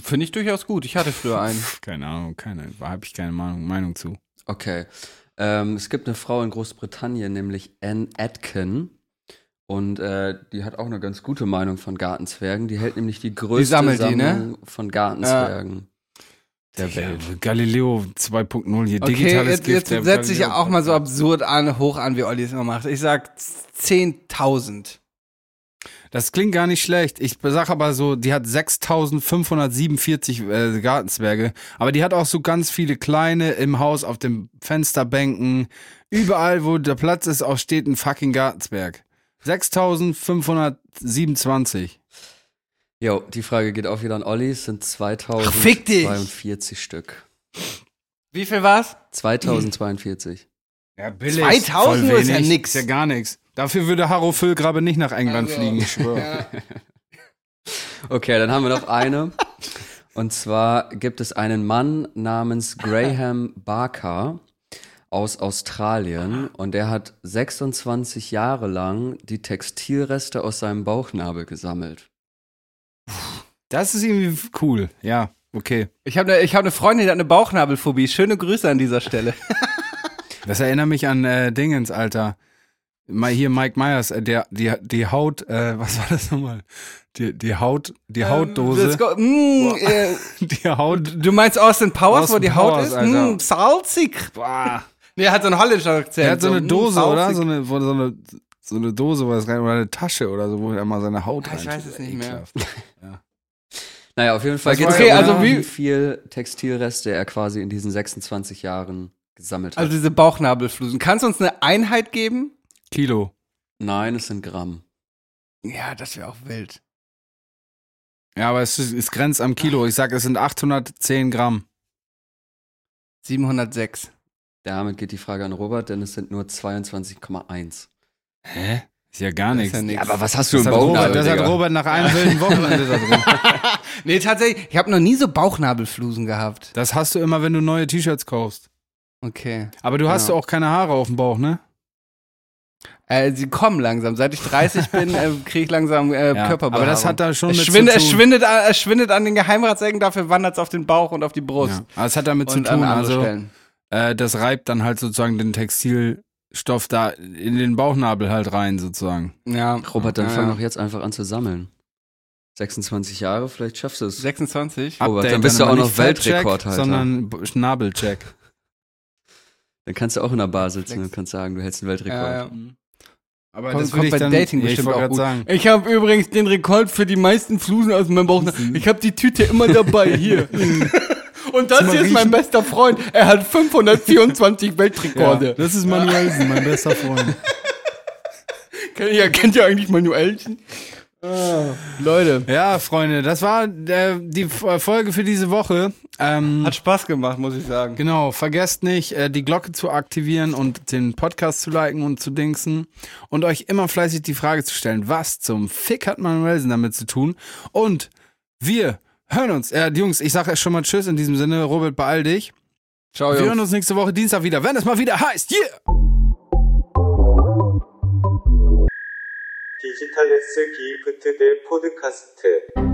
B: Finde ich durchaus gut. Ich hatte früher einen.
C: Keine Ahnung, keine, habe ich keine Meinung, Meinung zu.
D: Okay. Ähm, es gibt eine Frau in Großbritannien, nämlich Anne Atkin. Und äh, die hat auch eine ganz gute Meinung von Gartenzwergen. Die hält nämlich die größte
B: sammelt die,
D: Sammlung
B: ne?
D: von Gartenzwergen der Welt.
C: Ja, Galileo 2.0 hier,
B: Okay,
C: digitales
B: jetzt,
C: Gift.
B: jetzt setze ich ja auch mal so absurd an, hoch an, wie Olli es immer macht. Ich sag 10.000.
C: Das klingt gar nicht schlecht. Ich sag aber so, die hat 6547 äh, Gartenzwerge. Aber die hat auch so ganz viele kleine im Haus auf den Fensterbänken. Überall, wo der Platz ist, auch steht ein fucking Gartenzwerg. 6527.
D: Jo, die Frage geht auch wieder an Olli. Es sind
B: Ach, fick dich!
D: 2042 Stück.
B: Wie viel war's?
D: 2042.
C: Ja, billig.
B: 2000
C: Voll
B: ist ja nix.
C: Ist ja gar nichts. Dafür würde Harro Füllgrabe nicht nach England
B: Also,
C: fliegen, ich schwöre.
D: Okay, dann haben wir noch eine. Und zwar gibt es einen Mann namens Graham Barker aus Australien und der hat 26 Jahre lang die Textilreste aus seinem Bauchnabel gesammelt.
C: Das ist irgendwie cool. Ja, okay.
B: Ich habe eine hab eine Freundin, die hat eine Bauchnabelphobie. Schöne Grüße an dieser Stelle.
C: Das erinnert mich an äh, Dingens, Alter. Mal hier Mike Myers, äh, der, die, die Haut, äh, was war das nochmal? Die, die Haut, die Hautdose.
B: Let's go. Mm, äh,
C: Die Haut.
B: du meinst Austin Powers,
C: Austin
B: wo die Haut
C: Powers,
B: ist?
C: Alter.
B: Mm, salzig.
C: Boah.
B: Nee, er hat so einen holländischen Akzent.
C: Er hat so eine
B: mm,
C: Dose, oder?
B: salzig.
C: So eine, so eine, so eine Dose, was rein, oder eine Tasche oder so, wo er mal seine Haut
B: Ah, ich
C: rein
B: weiß es nicht mehr.
D: Naja, auf jeden Fall geht es
B: okay,
D: darum,
B: also wie-
D: wie viel Textilreste er quasi in diesen 26 Jahren gesammelt hat.
B: Also diese Bauchnabelflusen. Kannst du uns eine Einheit geben?
C: Kilo.
D: Nein, es sind Gramm.
B: Ja, das wäre auch wild.
C: Ja, aber es, ist, es grenzt am Kilo. Ich sag, es sind 810 Gramm.
B: 706.
D: Damit geht die Frage an Robert, denn es sind nur 22,1.
C: Hä? Ist ja gar nichts.
B: ja.
D: Aber was hast du
C: Das
D: im Bauchnabel,
C: das hat
D: Digga?
C: Robert nach einem wilden Wochenende da drin.
B: Nee, tatsächlich, ich habe noch nie so Bauchnabelflusen gehabt.
C: Das hast du immer, wenn du neue T-Shirts kaufst.
B: Okay.
C: Aber du hast
B: Ja.
C: auch keine Haare auf dem Bauch, ne?
B: Äh, sie kommen langsam. Seit ich 30 bin, äh, kriege ich langsam äh,
C: Ja, aber das hat da schon
B: es
C: mit
B: schwindet,
C: zu
B: es
C: tun.
B: schwindet, an- es schwindet an den Geheimratsecken, dafür wandert es auf den Bauch und auf die Brust.
C: Ja. Aber es hat damit zu
B: Und an
C: tun, also äh, das reibt dann halt sozusagen den Textilstoff da in den Bauchnabel halt rein, sozusagen.
B: Ja.
D: Robert, dann
B: ja,
D: fang
B: ja.
D: doch jetzt einfach an zu sammeln. 26 Jahre, vielleicht schaffst du es.
B: 26?
D: Robert,
C: Update,
D: dann bist du
C: aber
D: auch noch Weltrekordhalter.
C: Sondern Schnabelcheck.
D: Dann kannst du auch in der Bar sitzen und kannst sagen, du hältst einen Weltrekord.
B: Ja, ja.
C: Aber
B: Kommt-
C: das
B: kommt
C: ich
B: bei
C: dann,
B: Dating
C: ich
B: bestimmt
C: wollte
B: auch
C: gerade
B: gut.
C: sagen.
B: Ich habe übrigens den Rekord für die meisten Flusen aus meinem Bauch. Ich habe die Tüte immer dabei hier. Und das hier ist mein bester Freund. Er hat 524
C: Ja,
B: Weltrekorde.
C: das ist Manuelsen, mein bester Freund.
B: Kennt, ihr, kennt ihr eigentlich Manuelchen? Leute,
C: Ja, Freunde, das war äh, die F- Folge für diese Woche. Ähm,
B: hat Spaß gemacht, muss ich sagen.
C: Genau, vergesst nicht, äh, die Glocke zu aktivieren und den Podcast zu liken und zu dingsen und euch immer fleißig die Frage zu stellen, was zum Fick hat Manuelsen damit zu tun? Und wir hören uns. Äh, Jungs, ich sage schon mal Tschüss in diesem Sinne. Robert, beeil dich.
B: Ciao,
C: Wir
B: Jungs.
C: hören uns nächste Woche Dienstag wieder, wenn es mal wieder heißt, yeah!
A: 디지털 S 기프트 대 포드카스트